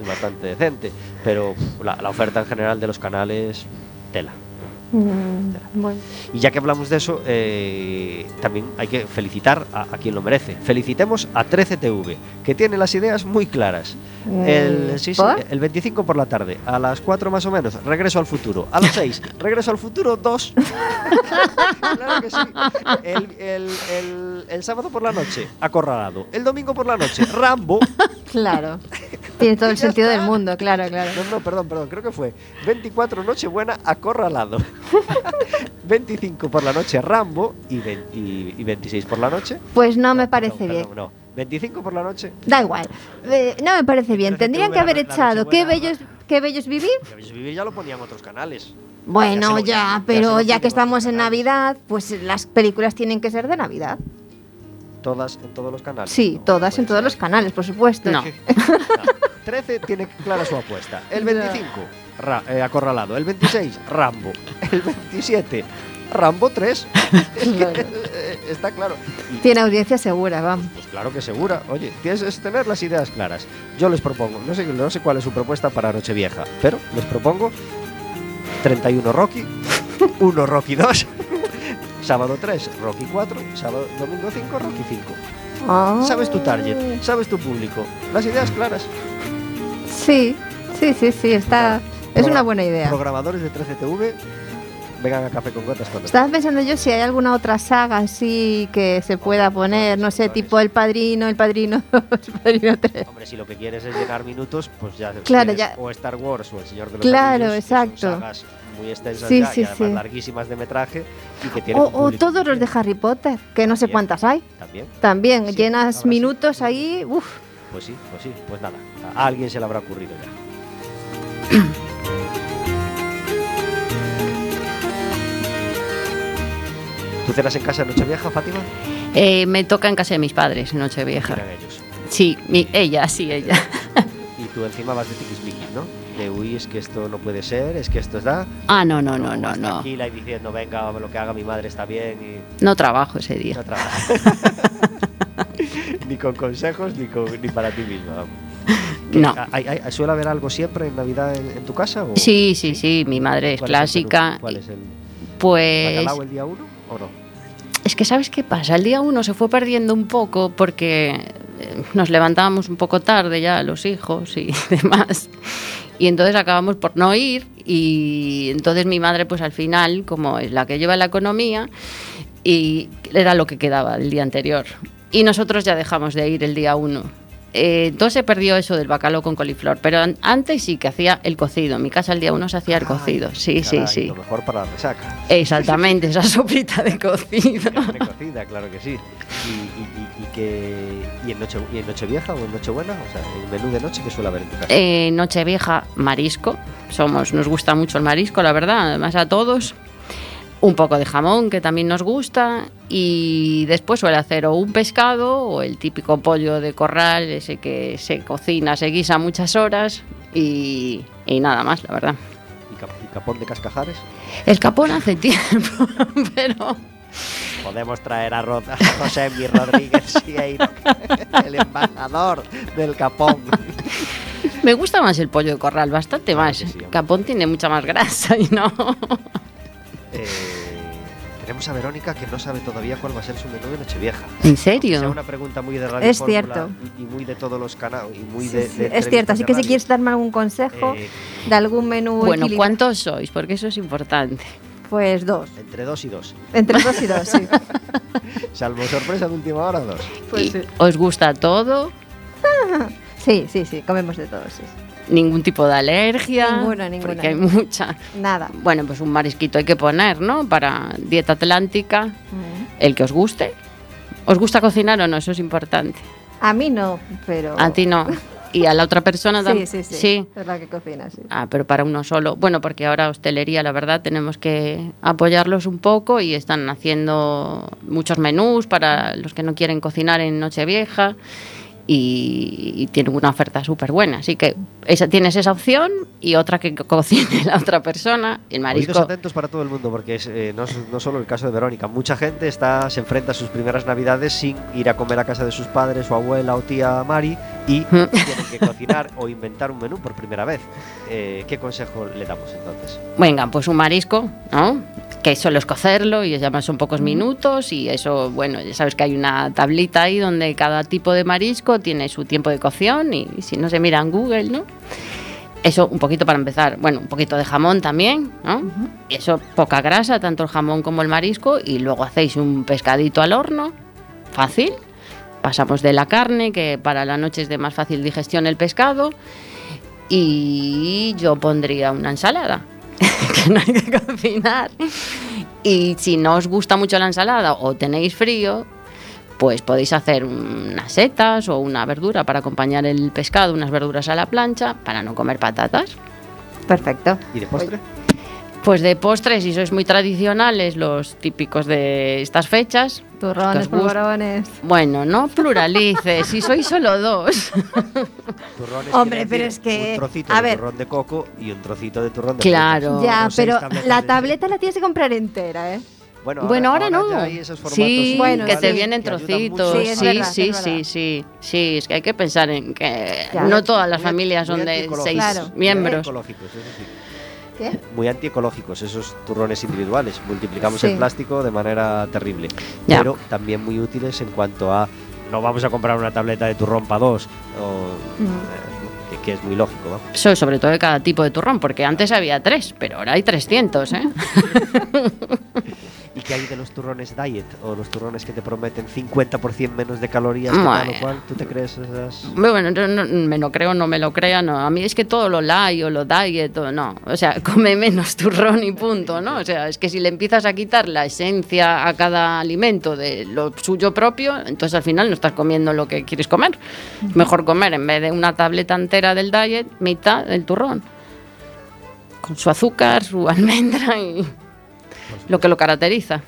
es bastante decente, pero la oferta en general de los canales, tela. Mm, bueno. Y ya que hablamos de eso, eh, también hay que felicitar a, a quien lo merece. Felicitemos a 13TV, que tiene las ideas muy claras. El, Mm, sí, sí, ¿por? el 25 por la tarde, a las 4 más o menos, regreso al futuro. A las 6, [laughs] regreso al futuro 2. [laughs] claro que sí. El, el- el- el sábado por la noche, acorralado. El domingo por la noche, Rambo. [laughs] Claro. [laughs] Tiene todo el sentido está. del mundo, claro, claro. No, no, perdón, perdón, creo que fue 24 Nochebuena acorralado. [laughs] 25 por la noche Rambo y, 20 y- y 26 por la noche. Pues no me perdón, parece bien. perdón, no. 25 por la noche. Da igual. Eh, no me parece bien. Tendrían que haber echado qué bellos, qué bellos vivir. Pero Vivir ya lo ponían otros canales. Bueno, Ya pero ya que estamos en. Navidad, pues las películas tienen que ser de Navidad. Todas en todos los canales. Sí, No, todas puede en todos los canales, por supuesto. No. No. 13 [laughs] tiene clara su apuesta. El 25, Ra- eh, acorralado. El 26, Rambo. El 27, Rambo 3. [laughs] Está claro. Y- Tiene audiencia segura, vamos. Pues claro que segura. Oye, tienes que tener las ideas claras. Yo les propongo, no sé, no sé cuál es su propuesta para Nochevieja, pero les propongo 31 Rocky, 1 Rocky 2, sábado 3 Rocky 4, sábado, domingo 5 Rocky 5. Ah. Sabes tu target, sabes tu público, las ideas claras. Sí, sí, sí, sí, está. Es Progra- una buena idea. Programadores de 13TV, vengan a Café con Gotas cuando Estaba pensando yo si hay alguna otra saga así que se pueda poner, no sé, tipo El Padrino, El Padrino 2, [laughs] El Padrino 3. Hombre, si lo que quieres es llenar minutos, pues ya Claro, ya. o Star Wars o El Señor de los Claro, Anillos, que son exacto. sagas muy extensas Sí, ya sí, y además sí. larguísimas de metraje y que tienen O, o todos los de Harry Potter, que no sé También. cuántas hay. también. También, llenas sí. minutos ahí. Uf, Pues sí, pues sí, pues nada. A alguien se le habrá ocurrido ya. [coughs] ¿Tú cenas en casa de Nochevieja, Fátima? Eh, me toca en casa de mis padres, Nochevieja. Eran ellos. Sí, mi- ella, sí, ella. Y tú encima vas de tiquismiquis, ¿no? De uy, es que esto no puede ser, es que esto está. Ah, no, no, no, no, no. Tranquila y diciendo, venga, lo que haga mi madre está bien y No trabajo ese día. no trabaja. [laughs] [laughs] ni con consejos ni, con, ni para ti misma. No. ¿Hay- hay- ¿Suele haber algo siempre en Navidad en, en tu casa? O Sí, sí, sí, mi madre es cuál clásica. ¿Cuál es el Pues bacalao el día uno o no? Es que, ¿sabes qué pasa? El día uno se fue perdiendo un poco porque eh, nos levantábamos un poco tarde ya, los hijos y [laughs] demás. Y entonces acabamos por no ir. Y entonces mi madre, pues al final, como es la que lleva la economía, y era lo que quedaba del día anterior. Y nosotros ya dejamos de ir el día uno. Eh, entonces se perdió eso del bacalao con coliflor, pero an- antes sí que hacía el cocido. En mi casa el día uno se hacía el cocido. Sí, sí, Caray, sí. Lo mejor para la resaca. Exactamente, esa sopita de cocido. Cocida, claro que sí. Y, y, y, y que, y, en noche, ¿Y en Nochevieja o en Nochebuena? O sea, el menú de noche que suele haber en tu casa. Eh, Nochevieja, marisco. Somos, nos gusta mucho el marisco, la verdad, además a todos. Un poco de jamón, que también nos gusta. Y después suele hacer o un pescado o el típico pollo de corral, ese que se cocina, se guisa muchas horas. Y, y nada más, la verdad. ¿Y, cap- y capón de cascajares? El capón hace tiempo, [laughs] pero Podemos traer a, Ro- a José Mi Rodríguez Sieiro, el embajador del capón. me gusta más el pollo de corral, bastante más. capón tiene mucha más grasa y no. Eh, tenemos a Verónica que no sabe todavía cuál va a ser su menú de Nochevieja. ¿En Sea serio? una pregunta muy de Radio Es cierto. Y, y muy de todos los canales. Sí, sí, es cierto, así que si quieres darme algún consejo Eh, de algún menú Bueno, ¿cuántos sois? Porque eso es importante. pues dos. entre dos y dos. Entre dos y dos, sí. [laughs] Salvo sorpresa de última hora, dos. Pues ¿Y sí. ¿Os gusta todo? [laughs] Sí, sí, sí, comemos de todo, sí. ¿Ningún tipo de alergia? Ninguna, ninguna. Porque hay mucha. Nada. Bueno, pues un marisquito hay que poner, ¿no? Para dieta atlántica, Mm. el que os guste. ¿Os gusta cocinar o no? Eso es importante. A mí no, pero... A ti no. ¿Y a la otra persona [laughs] Sí, también? sí, sí, Es la que cocina, sí. Ah, pero para uno solo. Bueno, porque ahora hostelería, la verdad, tenemos que apoyarlos un poco y están haciendo muchos menús para los que no quieren cocinar en Nochevieja y, y tienen una oferta súper buena. Así que esa, tienes esa opción y otra que co- cocine la otra persona. El Oídos marisco. atentos para todo el mundo, porque es, eh, no, es- no solo el caso de Verónica. Mucha gente está, se enfrenta a sus primeras navidades sin ir a comer a casa de sus padres, o abuela o tía Mari, y tienen que cocinar o inventar un menú por primera vez. Eh, ¿Qué consejo le damos entonces? Venga, pues un marisco, ¿no? Que solo es cocerlo y además son pocos minutos y eso, bueno, ya sabes que hay una tablita ahí donde cada tipo de marisco tiene su tiempo de cocción y, si no se mira en Google, ¿no? Eso un poquito para empezar. Bueno, un poquito de jamón también, ¿no? Eso poca grasa, tanto el jamón como el marisco y luego hacéis un pescadito al horno, fácil. Pasamos de la carne, que para la noche es de más fácil digestión el pescado. Y yo pondría una ensalada, [laughs] que no hay que cocinar. Y si no os gusta mucho la ensalada o tenéis frío, pues podéis hacer unas setas o una verdura para acompañar el pescado, unas verduras a la plancha, para no comer patatas. Perfecto. ¿Y de postre? Pues de postres, si sois muy tradicionales, los típicos de estas fechas. Turrones, polvorones. Bueno, no pluralices, si sois solo dos. Turrones Hombre, pero es que, Un trocito a de ver. turrón de coco y un trocito de turrón de Claro. Ya, No pero la de- tableta la tienes que comprar entera, ¿eh? Bueno, Bueno, ahora, no. ya hay esos formatos sí, Bueno, que te sí. vienen que trocitos. Sí, sí, verdad, sí, sí, sí, sí. Es que hay que pensar en que Claro. no todas las familias son de seis Claro. Miembros. ecológicos, eso sí. ¿Qué? Muy antiecológicos esos turrones individuales. Multiplicamos Sí. el plástico de manera terrible. Ya. Pero también muy útiles en cuanto a no vamos a comprar una tableta de turrón para dos. o, eh, que, que es muy lógico, ¿no? Eso, sobre todo de cada tipo de turrón, porque antes había tres, pero ahora hay 300, ¿eh? [laughs] ¿Y qué hay de los turrones diet o los turrones que te prometen 50% menos de calorías que Bueno. tal o cual? ¿Tú te crees esas...? Bueno, no, no, me lo creo, no me lo crea, no. A mí es que todo lo light o lo diet o no. O sea, [laughs] come menos turrón y punto, ¿no? O sea, es que si le empiezas a quitar la esencia a cada alimento de lo suyo propio, entonces al final no estás comiendo lo que quieres comer. Mejor comer en vez de una tableta entera del diet, mitad del turrón. Con su azúcar, su [laughs] almendra y lo que lo caracteriza.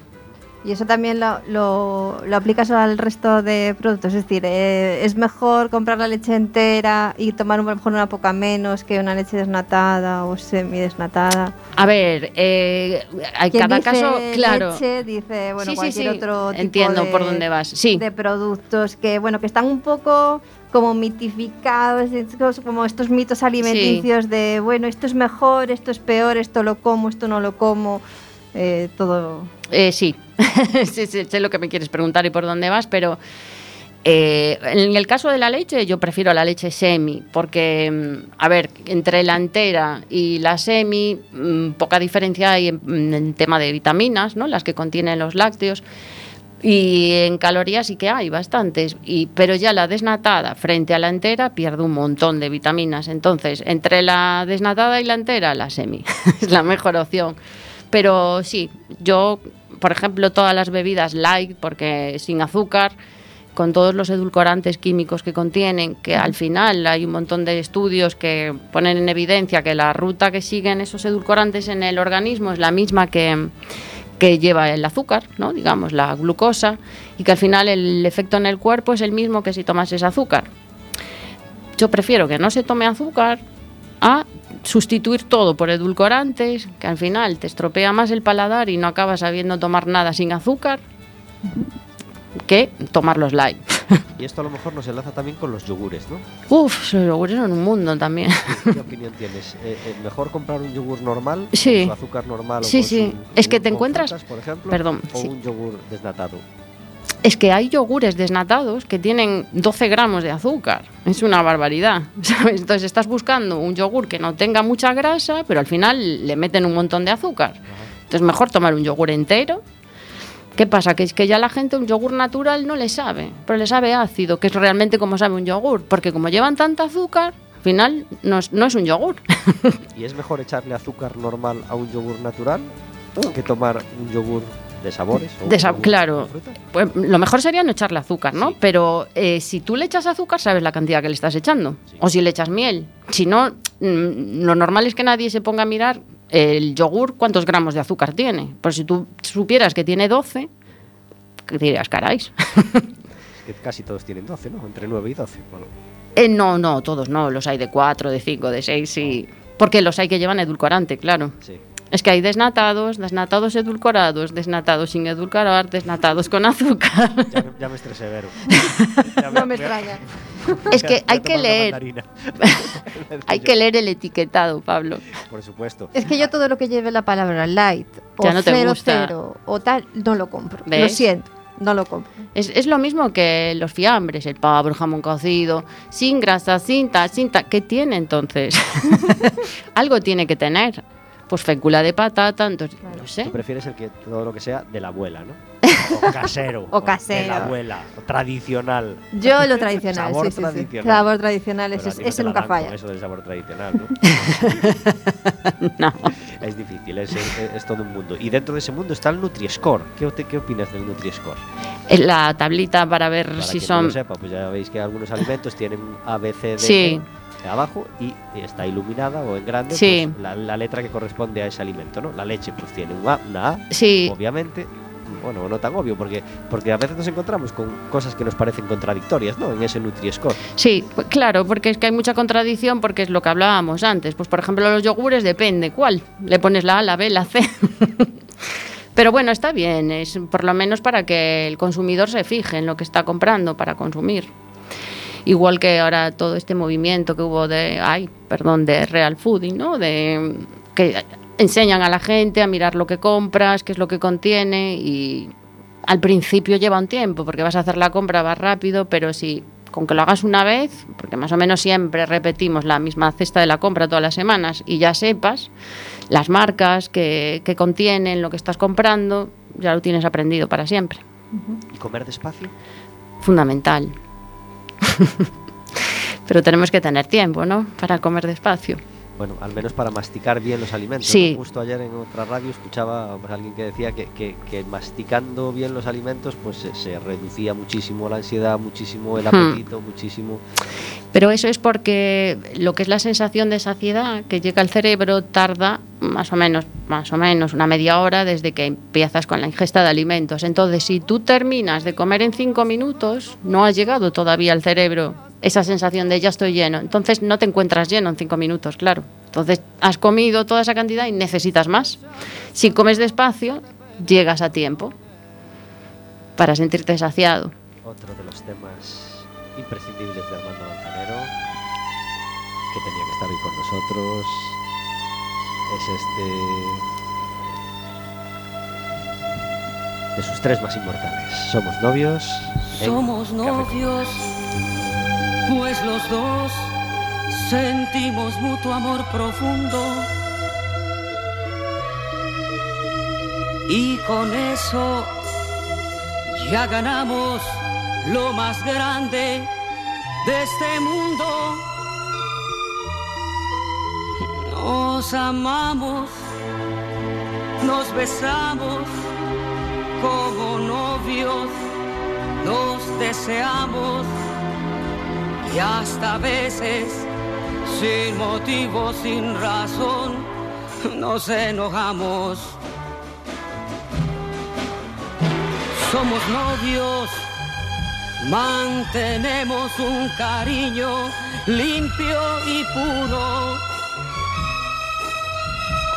Y eso también lo, lo, lo aplicas al resto de productos. Es decir, eh, es mejor comprar la leche entera y tomar a lo mejor una poca menos que una leche desnatada o semidesnatada. A ver, eh, hay cada dice caso, claro. leche dice, bueno, Sí, sí, cualquier sí, otro tipo entiendo de, por dónde vas, sí. de productos que, bueno, que están un poco como mitificados, como estos mitos alimenticios de, bueno, esto es mejor, esto es peor, esto lo como, esto no lo como, eh, todo. Eh, [laughs] sí, sé lo que me quieres preguntar y por dónde vas, pero eh, en el caso de la leche, yo prefiero la leche semi, porque, mm, a ver, entre la entera y la semi, mm, poca diferencia hay en, en tema de vitaminas, ¿no? Las que contienen los lácteos. Y en calorías sí que hay bastantes, pero ya la desnatada frente a la entera pierde un montón de vitaminas. Entonces, entre la desnatada y la entera, la semi [laughs] es la mejor opción. Pero sí, yo, por ejemplo, todas las bebidas light, porque sin azúcar, con todos los edulcorantes químicos que contienen, que al final hay un montón de estudios que ponen en evidencia que la ruta que siguen esos edulcorantes en el organismo es la misma que, que lleva el azúcar, ¿no? digamos, la glucosa, y que al final el efecto en el cuerpo es el mismo que si tomas ese azúcar. Yo prefiero que no se tome azúcar a sustituir todo por edulcorantes, que al final te estropea más el paladar y no acabas sabiendo tomar nada sin azúcar, que tomar los light. [laughs] Y esto a lo mejor nos enlaza también con los yogures, ¿no? Uf, los yogures son un mundo también. ¿Qué [laughs] opinión tienes? Eh, eh, ¿Mejor comprar un yogur normal, Sí. con su azúcar normal Sí, o con sí. su Es que te encuentras- frutas, por ejemplo, Perdón, o sí. un yogur desnatado? Es que hay yogures desnatados que tienen 12 gramos de azúcar. Es una barbaridad. [laughs] ¿sabes? Entonces estás buscando un yogur que no tenga mucha grasa, pero al final le meten un montón de azúcar. Entonces mejor tomar un yogur entero. ¿Qué pasa? Que es que ya la gente un yogur natural no le sabe, pero le sabe ácido, que es realmente como sabe un yogur. Porque como llevan tanta azúcar, al final no es, no es un yogur. [laughs] ¿Y es mejor echarle azúcar normal a un yogur natural que tomar un yogur de sabores? o De claro. Pues lo mejor sería no echarle azúcar, ¿no? Sí. Pero eh, si tú le echas azúcar, sabes la cantidad que le estás echando. Sí. O si le echas miel. Si no, mm, lo normal es que nadie se ponga a mirar el yogur cuántos gramos de azúcar tiene. Por si tú supieras que tiene 12, que dirías, caráis. [laughs] Es que casi todos tienen 12, ¿no? Entre 9 y 12. Bueno, Eh, no, no, todos no. Los hay de 4, de 5, de 6, sí. Porque los hay que llevan edulcorante, claro. sí. Es que hay desnatados, desnatados edulcorados, desnatados sin edulcorar, desnatados con azúcar. [laughs] Ya, me- ya me estresé, Vero. [laughs] Ya No me extraña. [laughs] Es que hay que leer. Hay que leer el etiquetado, Pablo. Por supuesto. Es que yo todo lo que lleve la palabra light o Ya no te cero, gusta. cero o tal, no lo compro. Lo siento, no lo compro. Es, es lo mismo que los fiambres, el pavo, el jamón cocido, sin grasa, sin tal, sin tal. ¿Qué tiene entonces? Algo tiene que tener. Pues fécula de patata, entonces, no sé. Tú prefieres el que todo lo que sea de la abuela, ¿no? [laughs] O casero. O De casero. la abuela. O tradicional. Yo lo tradicional, Sabor sí, sí, sí. tradicional. Sabor tradicional, Pero ese, no nunca falla. Eso del sabor tradicional, ¿no? [laughs] No. Es difícil, es, es- es todo un mundo. Y dentro de ese mundo está el Nutri-Score. ¿Qué, qué opinas del Nutri-Score? Es La tablita para ver Para si no son. lo sepa, pues ya veis que algunos alimentos tienen A, B, C, D, Sí. E abajo y está iluminada o en grande Sí. pues, la, la letra que corresponde a ese alimento, ¿no? La leche pues tiene un A, una A, Sí, obviamente. Bueno, no tan obvio, porque, porque a veces nos encontramos con cosas que nos parecen contradictorias, ¿no? En ese Nutri-Score. sí, pues claro, porque es que hay mucha contradicción, porque es lo que hablábamos antes. Pues, por ejemplo, los yogures depende cuál. Le pones la A, la B, la C. [laughs] Pero bueno, está bien, es por lo menos para que el consumidor se fije en lo que está comprando para consumir. Igual que ahora todo este movimiento que hubo de, ay, perdón, de real fooding, ¿no? De que enseñan a la gente a mirar lo que compras, qué es lo que contiene y al principio lleva un tiempo porque vas a hacer la compra va rápido, pero si con que lo hagas una vez, porque más o menos siempre repetimos la misma cesta de la compra todas las semanas y ya sepas las marcas que, que contienen lo que estás comprando, ya lo tienes aprendido para siempre. ¿Y comer despacio? Fundamental. [laughs] Pero tenemos que tener tiempo, ¿no? Para comer despacio. Bueno, al menos para masticar bien los alimentos. Sí. ¿no? Justo ayer en otra radio escuchaba pues, a alguien que decía que, que- que masticando bien los alimentos pues se, se reducía muchísimo la ansiedad, muchísimo el Hmm. apetito, muchísimo... Pero eso es porque lo que es la sensación de saciedad que llega al cerebro tarda más o menos, más o menos una media hora desde que empiezas con la ingesta de alimentos. Entonces, si tú terminas de comer en cinco minutos, no ha llegado todavía al cerebro esa sensación de ya estoy lleno. Entonces no te encuentras lleno en cinco minutos, claro. Entonces has comido toda esa cantidad y necesitas más. Si comes despacio, llegas a tiempo para sentirte saciado. Otro de los temas imprescindibles de nosotros, es este... de sus tres más inmortales. Somos novios. Somos novios, pues los dos sentimos mutuo amor profundo. Y con eso ya ganamos lo más grande de este mundo. Nos amamos, nos besamos como novios nos deseamos y hasta a veces sin motivo, sin razón, nos enojamos. Somos novios, mantenemos un cariño limpio y puro,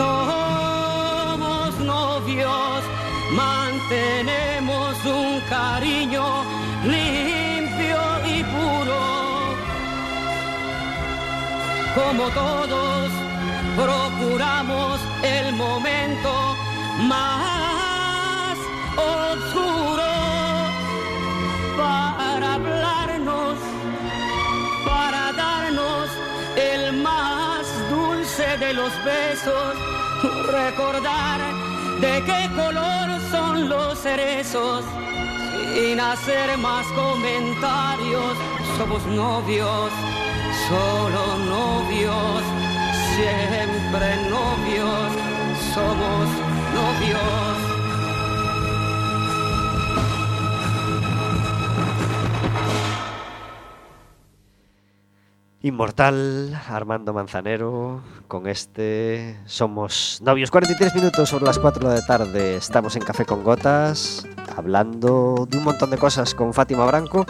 Somos novios, mantenemos un cariño limpio y puro. Como todos, procuramos el momento más oscuro para de los besos, recordar de qué color son los cerezos, sin hacer más comentarios, somos novios, solo novios, siempre novios, somos novios. Inmortal, Armando Manzanero, con este Somos Novios. 43 minutos sobre las 4 de la tarde, estamos en Café con Gotas, hablando de un montón de cosas con Fátima Branco.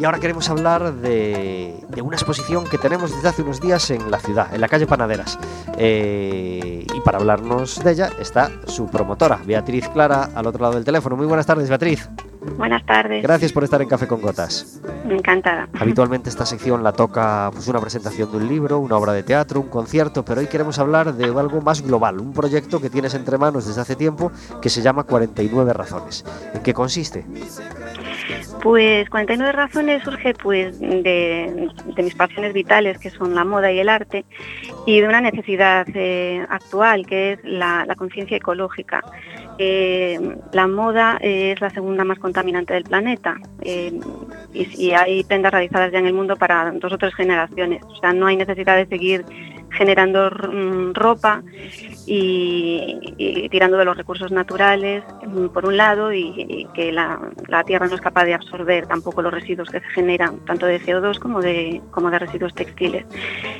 Y ahora queremos hablar de, de una exposición que tenemos desde hace unos días en la ciudad, en la calle Panaderas. Eh, y para hablarnos de ella está su promotora, Beatriz Clara, al otro lado del teléfono. Muy buenas tardes, Beatriz. Buenas tardes, Gracias por estar en Café con Gotas. encantada. Habitualmente esta sección la toca pues, una presentación de un libro, una obra de teatro, un concierto, pero hoy queremos hablar de algo más global, un proyecto que tienes entre manos desde hace tiempo que se llama 49 razones. ¿En qué consiste? Pues 49 razones surge pues de, mis pasiones vitales que son la moda y el arte y de una necesidad eh, actual que es la, conciencia ecológica. Eh, la moda es la segunda más contaminante del planeta eh, y, y hay prendas realizadas ya en el mundo para dos o tres generaciones. O sea, no hay necesidad de seguir generando mm, ropa y, tirando de los recursos naturales, mm, por un lado, y, que la, la Tierra no es capaz de absorber tampoco los residuos que se generan, tanto de CO2 como de, como de residuos textiles.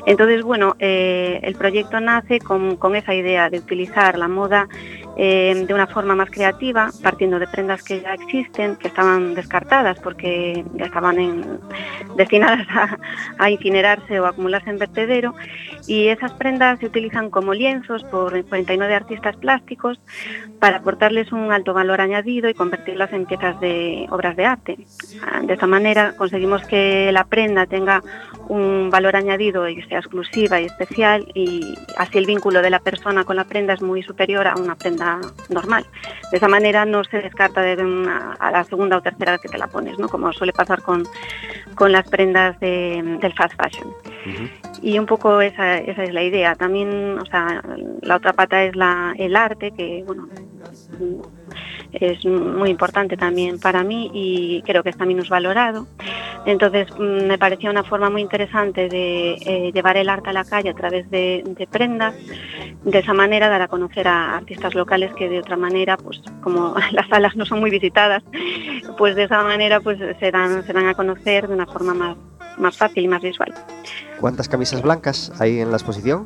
Entonces, bueno, eh, el proyecto nace con, con esa idea de utilizar la moda eh, de una forma más creativa, partiendo de prendas que ya existen, que estaban descartadas porque ya estaban [laughs] destinadas a, a incinerarse o acumularse en vertedero. Y esas prendas se utilizan como lienzos por 49 artistas plásticos para aportarles un alto valor añadido y convertirlas en piezas de obras de arte. Ah, De esta manera conseguimos que la prenda tenga un valor añadido y sea exclusiva y especial y así el vínculo de la persona con la prenda es muy superior a una prenda normal. De esa manera no se descarta de a la segunda o tercera vez que te la pones, ¿no? como suele pasar con, con las prendas de- del fast fashion. Y un poco esa, esa es la idea. También, o sea, la otra pata es la, el arte, que bueno, es muy importante también para mí y creo que está menos valorado. Entonces mm, me parecía una forma muy interesante de eh, llevar el arte a la calle a través de, prendas, de esa manera dar a conocer a artistas locales que de otra manera, pues como [laughs] las salas no son muy visitadas, pues de esa manera pues se dan a conocer de una forma más, más fácil y más visual. ¿Cuántas camisas blancas hay en la exposición?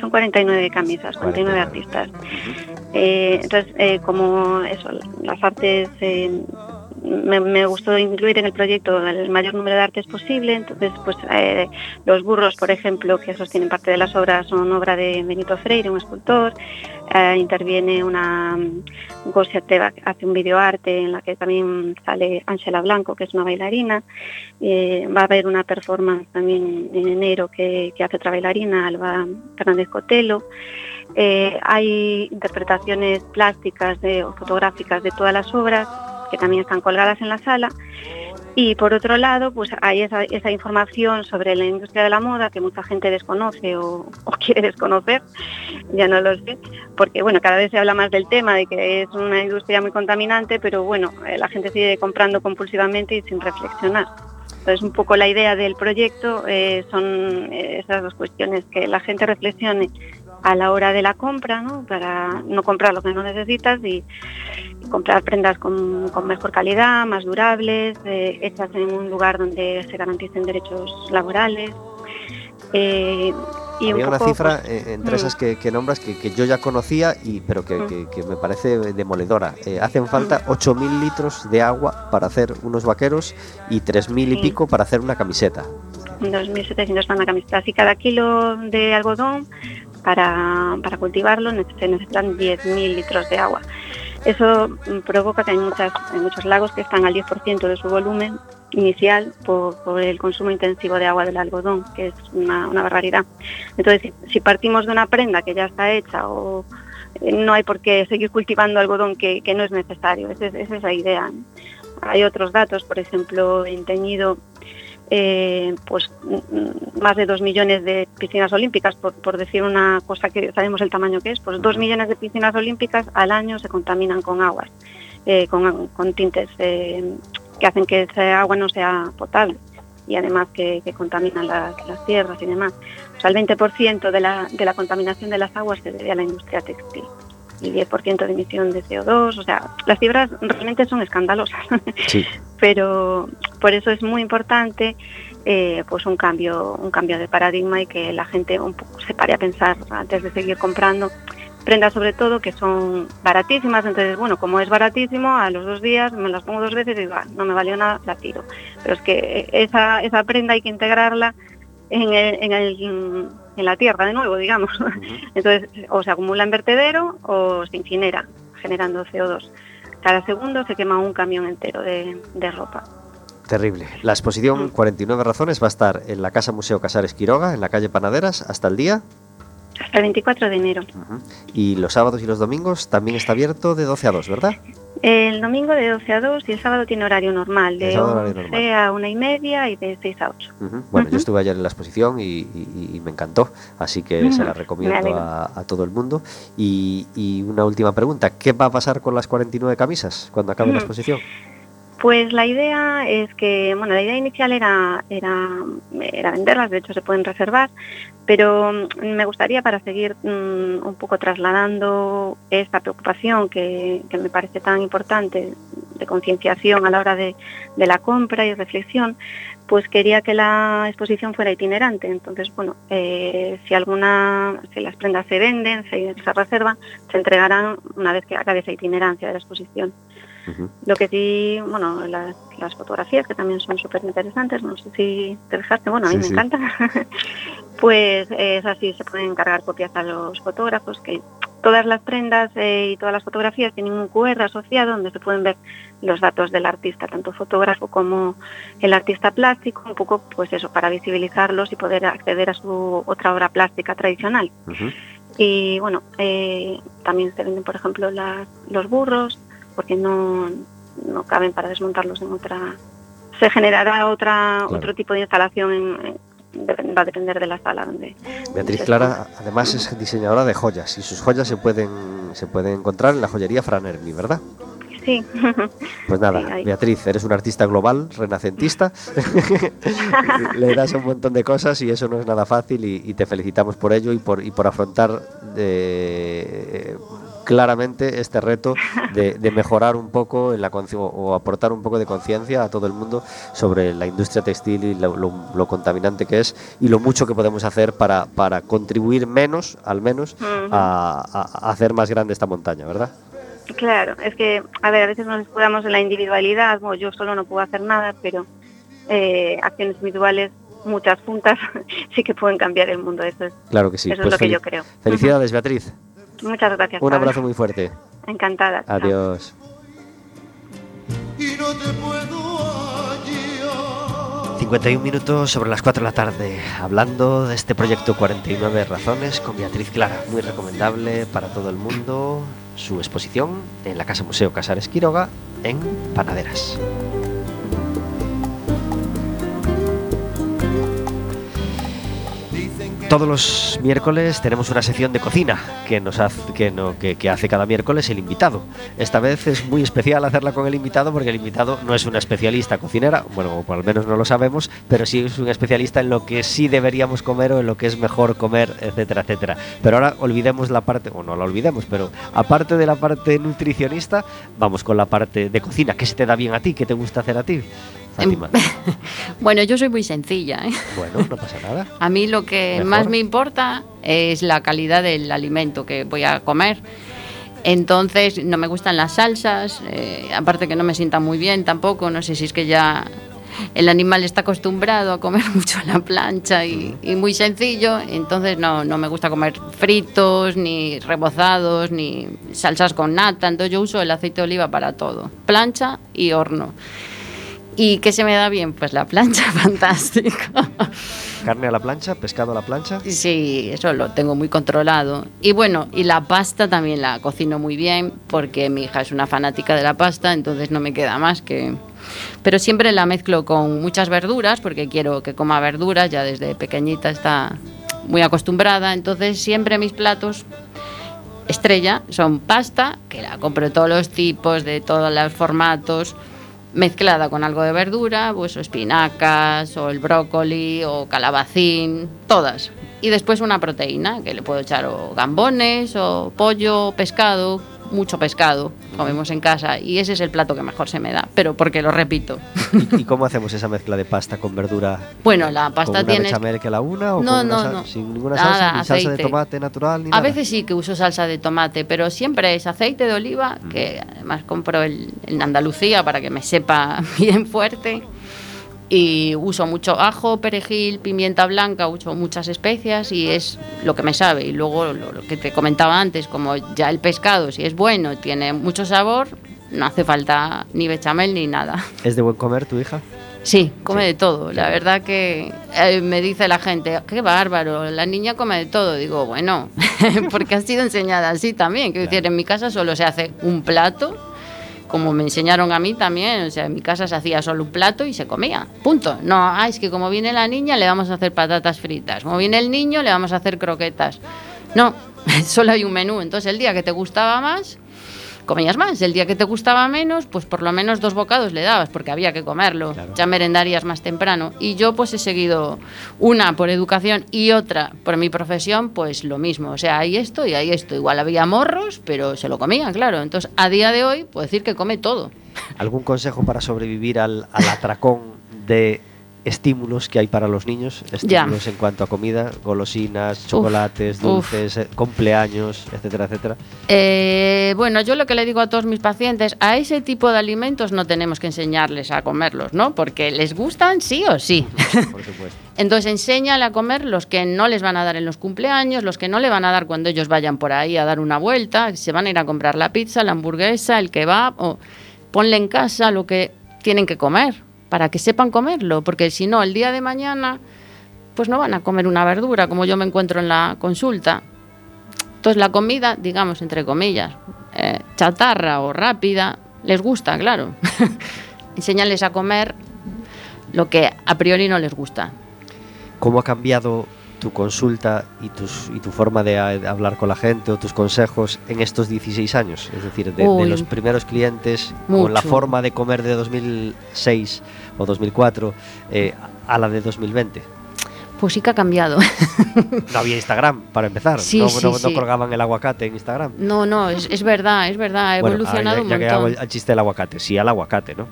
Son 49 camisas, 49 artistas. Eh, entonces, eh, como eso, las artes, eh, me, gustó incluir en el proyecto el mayor número de artes posible, entonces pues eh, los burros, por ejemplo, que sostienen parte de las obras, son obra de Benito Freire, un escultor, Eh, interviene una mm, Gosia que hace un videoarte en la que también sale Ángela Blanco, que es una bailarina, Eh, va a haber una performance también en enero que, hace otra bailarina, Alba Fernández Cotelo, hay interpretaciones plásticas o fotográficas de todas las obras que también están colgadas en la sala. Y por otro lado, pues hay esa, información sobre la industria de la moda que mucha gente desconoce o, o [laughs] quiere desconocer, ya no lo sé, porque bueno, cada vez se habla más del tema de que es una industria muy contaminante, pero bueno, eh, la gente sigue comprando compulsivamente y sin reflexionar. Entonces, un poco la idea del proyecto eh, son eh, esas dos cuestiones, que la gente reflexione a la hora de la compra, ¿no? para no comprar lo que no necesitas y, y comprar prendas con, con mejor calidad, más durables, eh, hechas en un lugar donde se garanticen derechos laborales. Eh, y un Había una poco, cifra pues, eh, entre mm. esas que, que nombras que, que yo ya conocía, y, pero que, Mm. que- que me parece demoledora. Eh, hacen falta 8.000 litros de agua para hacer unos vaqueros y 3.000 y Sí. pico para hacer una camiseta. 2.700 para una camiseta. Así cada kilo de algodón para, para cultivarlo se necesitan 10.000 litros de agua. Eso provoca que hay, muchas, hay muchos lagos que están al 10% de su volumen inicial por, el consumo intensivo de agua del algodón, que es una, barbaridad. Entonces, si, partimos de una prenda que ya está hecha o eh, no hay por qué seguir cultivando algodón que, no es necesario, esa es, es la idea. Hay otros datos, por ejemplo, en teñido eh, pues mm, más de dos millones de piscinas olímpicas, por, por decir una cosa que sabemos el tamaño que es, pues dos millones de piscinas olímpicas al año se contaminan con aguas, eh, con, con tintes eh, que hacen que esa agua no sea potable y además que, que contaminan las, las tierras y demás. O sea, el 20% de la, de la contaminación de las aguas se debe a la industria textil y 10% de emisión de CO2. O sea, las cifras realmente son escandalosas. Sí. [laughs] pero por eso es muy importante eh, pues un cambio un cambio de paradigma y que la gente un poco se pare a pensar antes de seguir comprando prendas sobre todo que son baratísimas. Entonces bueno como es baratísimo a los dos días me las pongo dos veces y digo "Ah, no me valió nada la tiro pero es que esa esa prenda hay que integrarla en el, en el- en la tierra de nuevo digamos. [laughs] Entonces o se acumula en vertedero o se incinera generando CO2 cada segundo se quema un camión entero de, de ropa. Terrible. La exposición 49 razones va a estar en la Casa Museo Casares Quiroga, en la calle Panaderas, hasta el día. Hasta el 24 de enero. Y los sábados y los domingos también está abierto de 12 a 2, ¿verdad? El domingo de 12 a 2 y el sábado tiene horario normal, de sábado horario 11 normal. a 1 y media y de 6 a 8. Ujú. Bueno, yo estuve ayer en la exposición y, y- y me encantó, así que se la recomiendo a, a todo el mundo. Y, y una última pregunta, ¿qué va a pasar con las 49 camisas cuando acabe la Ujú. exposición? Pues la idea es que, bueno, la idea inicial era, venderlas, de hecho se pueden reservar, pero mm, me gustaría para seguir mm, un poco trasladando esta preocupación que, me parece tan importante de concienciación a la hora de, de la compra y reflexión, pues quería que la exposición fuera itinerante. Entonces, bueno, eh, si alguna, si las prendas se venden, se, se reservan, se entregarán una vez que acabe esa itinerancia de la exposición. Lo que sí, bueno, las, las fotografías que también son súper interesantes, no sé si te fijaste, bueno, a mí Sí, me sí. encanta, [laughs] pues es así, se pueden encargar copias a los fotógrafos, que todas las prendas eh, y todas las fotografías tienen un QR asociado donde se pueden ver los datos del artista, tanto fotógrafo como el artista plástico, un poco pues eso, para visibilizarlos y poder acceder a su otra obra plástica tradicional. Y bueno, eh, también se venden, por ejemplo, las, los burros, porque no, no caben para desmontarlos en otra. Se generará otra Claro. otro tipo de instalación, en- va a depender de la sala donde. Beatriz Clara, además es diseñadora de joyas y sus joyas se pueden, se pueden encontrar en la joyería Fran Hermi, ¿verdad? Sí. Pues nada, Sí. Beatriz, eres una artista global, renacentista, [laughs] le das un montón de cosas y eso no es nada fácil y, y te felicitamos por ello y por, y por afrontar eh, claramente este reto de, de mejorar un poco en la o- aportar un poco de conciencia a todo el mundo sobre la industria textil y lo, lo- lo contaminante que es y lo mucho que podemos hacer para, para contribuir menos, al menos, a, a- a hacer más grande esta montaña, ¿verdad? Claro, es que, a ver, a veces nos escudamos en la individualidad, bueno, yo solo no puedo hacer nada, pero eh, acciones individuales, muchas juntas, [laughs] sí que pueden cambiar el mundo, eso es, Claro que sí. eso es lo que yo creo. Felicidades, Beatriz. Muchas gracias. Un Pablo. abrazo muy fuerte. Encantada. Adiós. y no te puedo hallar. 51 minutos sobre las 4 de la tarde, hablando de este proyecto 49 razones con Beatriz Clara, muy recomendable para todo el mundo, su exposición en la Casa Museo Casares Quiroga en Panaderas. Todos los miércoles tenemos una sección de cocina que nos hace, que, no, que, que hace cada miércoles el invitado. Esta vez es muy especial hacerla con el invitado porque el invitado no es una especialista cocinera, bueno, o al menos no lo sabemos, pero sí es un especialista en lo que sí deberíamos comer o en lo que es mejor comer, etcétera, etcétera. Pero ahora olvidemos la parte, o no la olvidemos, pero aparte de la parte nutricionista, vamos con la parte de cocina. ¿Qué se te da bien a ti? ¿Qué te gusta hacer a ti? Fátima. [laughs] Bueno, yo soy muy sencilla. ¿eh? Bueno, no pasa nada. [laughs] A mí lo que Mejor. más me importa es la calidad del alimento que voy a comer. Entonces, no me gustan las salsas, eh, aparte que no me sientan muy bien tampoco, no sé si es que ya el animal está acostumbrado a comer [laughs] mucho a la plancha y, y muy sencillo, entonces no, no me gusta comer fritos, ni rebozados, ni salsas con nata, entonces yo uso el aceite de oliva para todo, plancha y horno. ¿Y qué se me da bien? Pues la plancha, [laughs] fantástico. Carne a la plancha, pescado a la plancha. Sí, eso lo tengo muy controlado. Y bueno, y la pasta también la cocino muy bien porque mi hija es una fanática de la pasta, entonces no me queda más que... Pero siempre la mezclo con muchas verduras porque quiero que coma verduras, ya desde pequeñita está muy acostumbrada, entonces siempre mis platos estrella son pasta, que la compro de todos los tipos, de todos los formatos, mezclada con algo de verdura, pues o espinacas, o el brócoli, o calabacín, todas. Y después una proteína, que le puedo echar o gambones, o pollo, pescado, mucho pescado, comemos en casa, y ese es el plato que mejor se me da, pero porque lo repito. [laughs] ¿Y cómo hacemos esa mezcla de pasta con verdura? Bueno, la ¿Con pasta una tiene... que la una o No, con una no, sal- no. sin ninguna Nada, salsa, ni salsa de tomate natural ni A nada? veces sí que uso salsa de tomate, pero siempre es aceite de oliva, que además compro el, en Andalucía para que me sepa [laughs] bien fuerte. Y uso mucho ajo, perejil, pimienta blanca, uso muchas especias y es lo que me sabe. Y luego lo, lo que te comentaba antes, como ya el pescado, si es bueno, tiene mucho sabor, no hace falta ni bechamel ni nada. ¿Es de buen comer tu hija? Sí, come de todo. La verdad que eh, me dice la gente, qué bárbaro, la niña come de todo. Digo, bueno, [laughs] porque ha sido enseñada así también. Quiero decir, en mi casa solo se hace un plato, como me enseñaron a mí también. O sea, en mi casa se hacía solo un plato y se comía. Punto. No, ah, es que como viene la niña le vamos a hacer patatas fritas. Como viene el niño le vamos a hacer croquetas. No, [laughs] solo hay un menú. Entonces el día que te gustaba más, comías más. El día que te gustaba menos, pues por lo menos dos bocados le dabas, porque había que comerlo. Ya merendarías más temprano. Y yo pues he seguido una por educación y otra por mi profesión, pues lo mismo. O sea, hay esto y hay esto. Igual había morros, pero se lo comían, claro. Entonces, a día de hoy, puedo decir que come todo. ¿Algún consejo para sobrevivir al, al atracón de estímulos que hay para los niños? Estímulos en cuanto a comida, golosinas, chocolates, uf. dulces, eh, cumpleaños, etcétera, etcétera. Eh, bueno, yo lo que le digo a todos mis pacientes, a ese tipo de alimentos no tenemos que enseñarles a comerlos, ¿no? Porque les gustan sí o sí. Por supuesto. [laughs] Entonces enséñale a comer los que no les van a dar en los cumpleaños, los que no le van a dar cuando ellos vayan por ahí a dar una vuelta, se van a ir a comprar la pizza, la hamburguesa, el kebab, o ponle en casa lo que tienen que comer, para que sepan comerlo, porque si no, el día de mañana, pues no van a comer una verdura, como yo me encuentro en la consulta. Entonces la comida, digamos, entre comillas, eh, chatarra o rápida, les gusta, claro. [laughs] Enséñales a comer lo que a priori no les gusta. ¿Cómo ha cambiado tu consulta y, tus, y tu forma de, a- de hablar con la gente o tus consejos en estos 16 años? Es decir, de, de los primeros clientes con la Mucho. forma de comer de 2006 o 2004 eh, a la de 2020. Pues sí que ha cambiado. [laughs] No había Instagram, para empezar. Sí, no, sí, no- no sí. colgaban el aguacate en Instagram. No, no, es, es verdad, es verdad, ha Bueno, evolucionado ah, un ya, ya que hago montón. el chiste del aguacate. Sí, al aguacate, ¿no?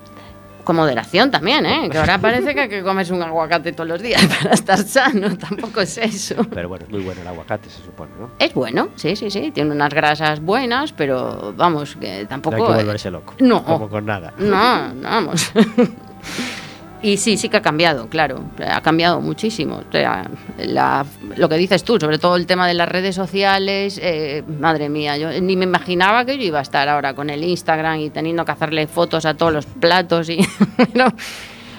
Con moderación también, ¿eh? Que ahora [laughs] parece que hay que comes un aguacate todos los días [laughs] para estar sano, tampoco es eso. Pero bueno, es muy bueno el aguacate, se supone, ¿no? Es bueno, sí, sí, sí, tiene unas grasas buenas, pero vamos, que No hay tampoco... que volverse loco. no. Como con nada. No, no, vamos. [laughs] Y sí, sí que ha cambiado, claro, ha cambiado muchísimo. O sea, la- lo que dices tú, sobre todo el tema de las redes sociales, eh, madre mía, yo ni me imaginaba que yo iba a estar ahora con el Instagram y teniendo que hacerle fotos a todos los platos. Y, [laughs] pero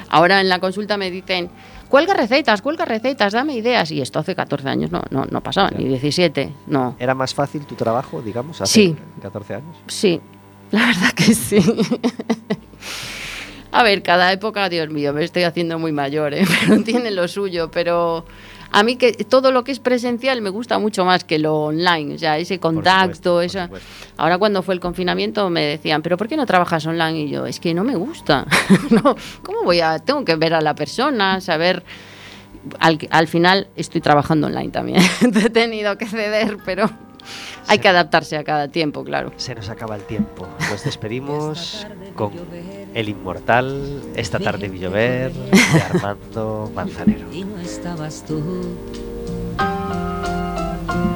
ahora en la consulta me dicen, cuelga recetas, cuelga recetas, dame ideas. Y esto hace 14 años no, no, no pasaba, ni 17, no. ¿Era más fácil tu trabajo, digamos, hace Sí. 14 años? Sí, la verdad que sí. [laughs] A ver, cada época, Dios mío, me estoy haciendo muy mayor, ¿eh? [laughs] pero tiene lo suyo. Pero a mí que todo lo que es presencial me gusta mucho más que lo online, o sea, ese contacto, supuesto, supuesto. Ahora cuando fue el confinamiento me decían, pero ¿por qué no trabajas online? Y yo, es que no me gusta. [laughs] no, ¿Cómo voy a? Tengo que ver a la persona, saber. Al, al final estoy trabajando online también. [laughs] He tenido que ceder, pero hay que adaptarse a cada tiempo, claro. Se nos acaba el tiempo. Nos despedimos con El Inmortal, Esta tarde vi llover, de Armando Manzanero. Y no estabas tú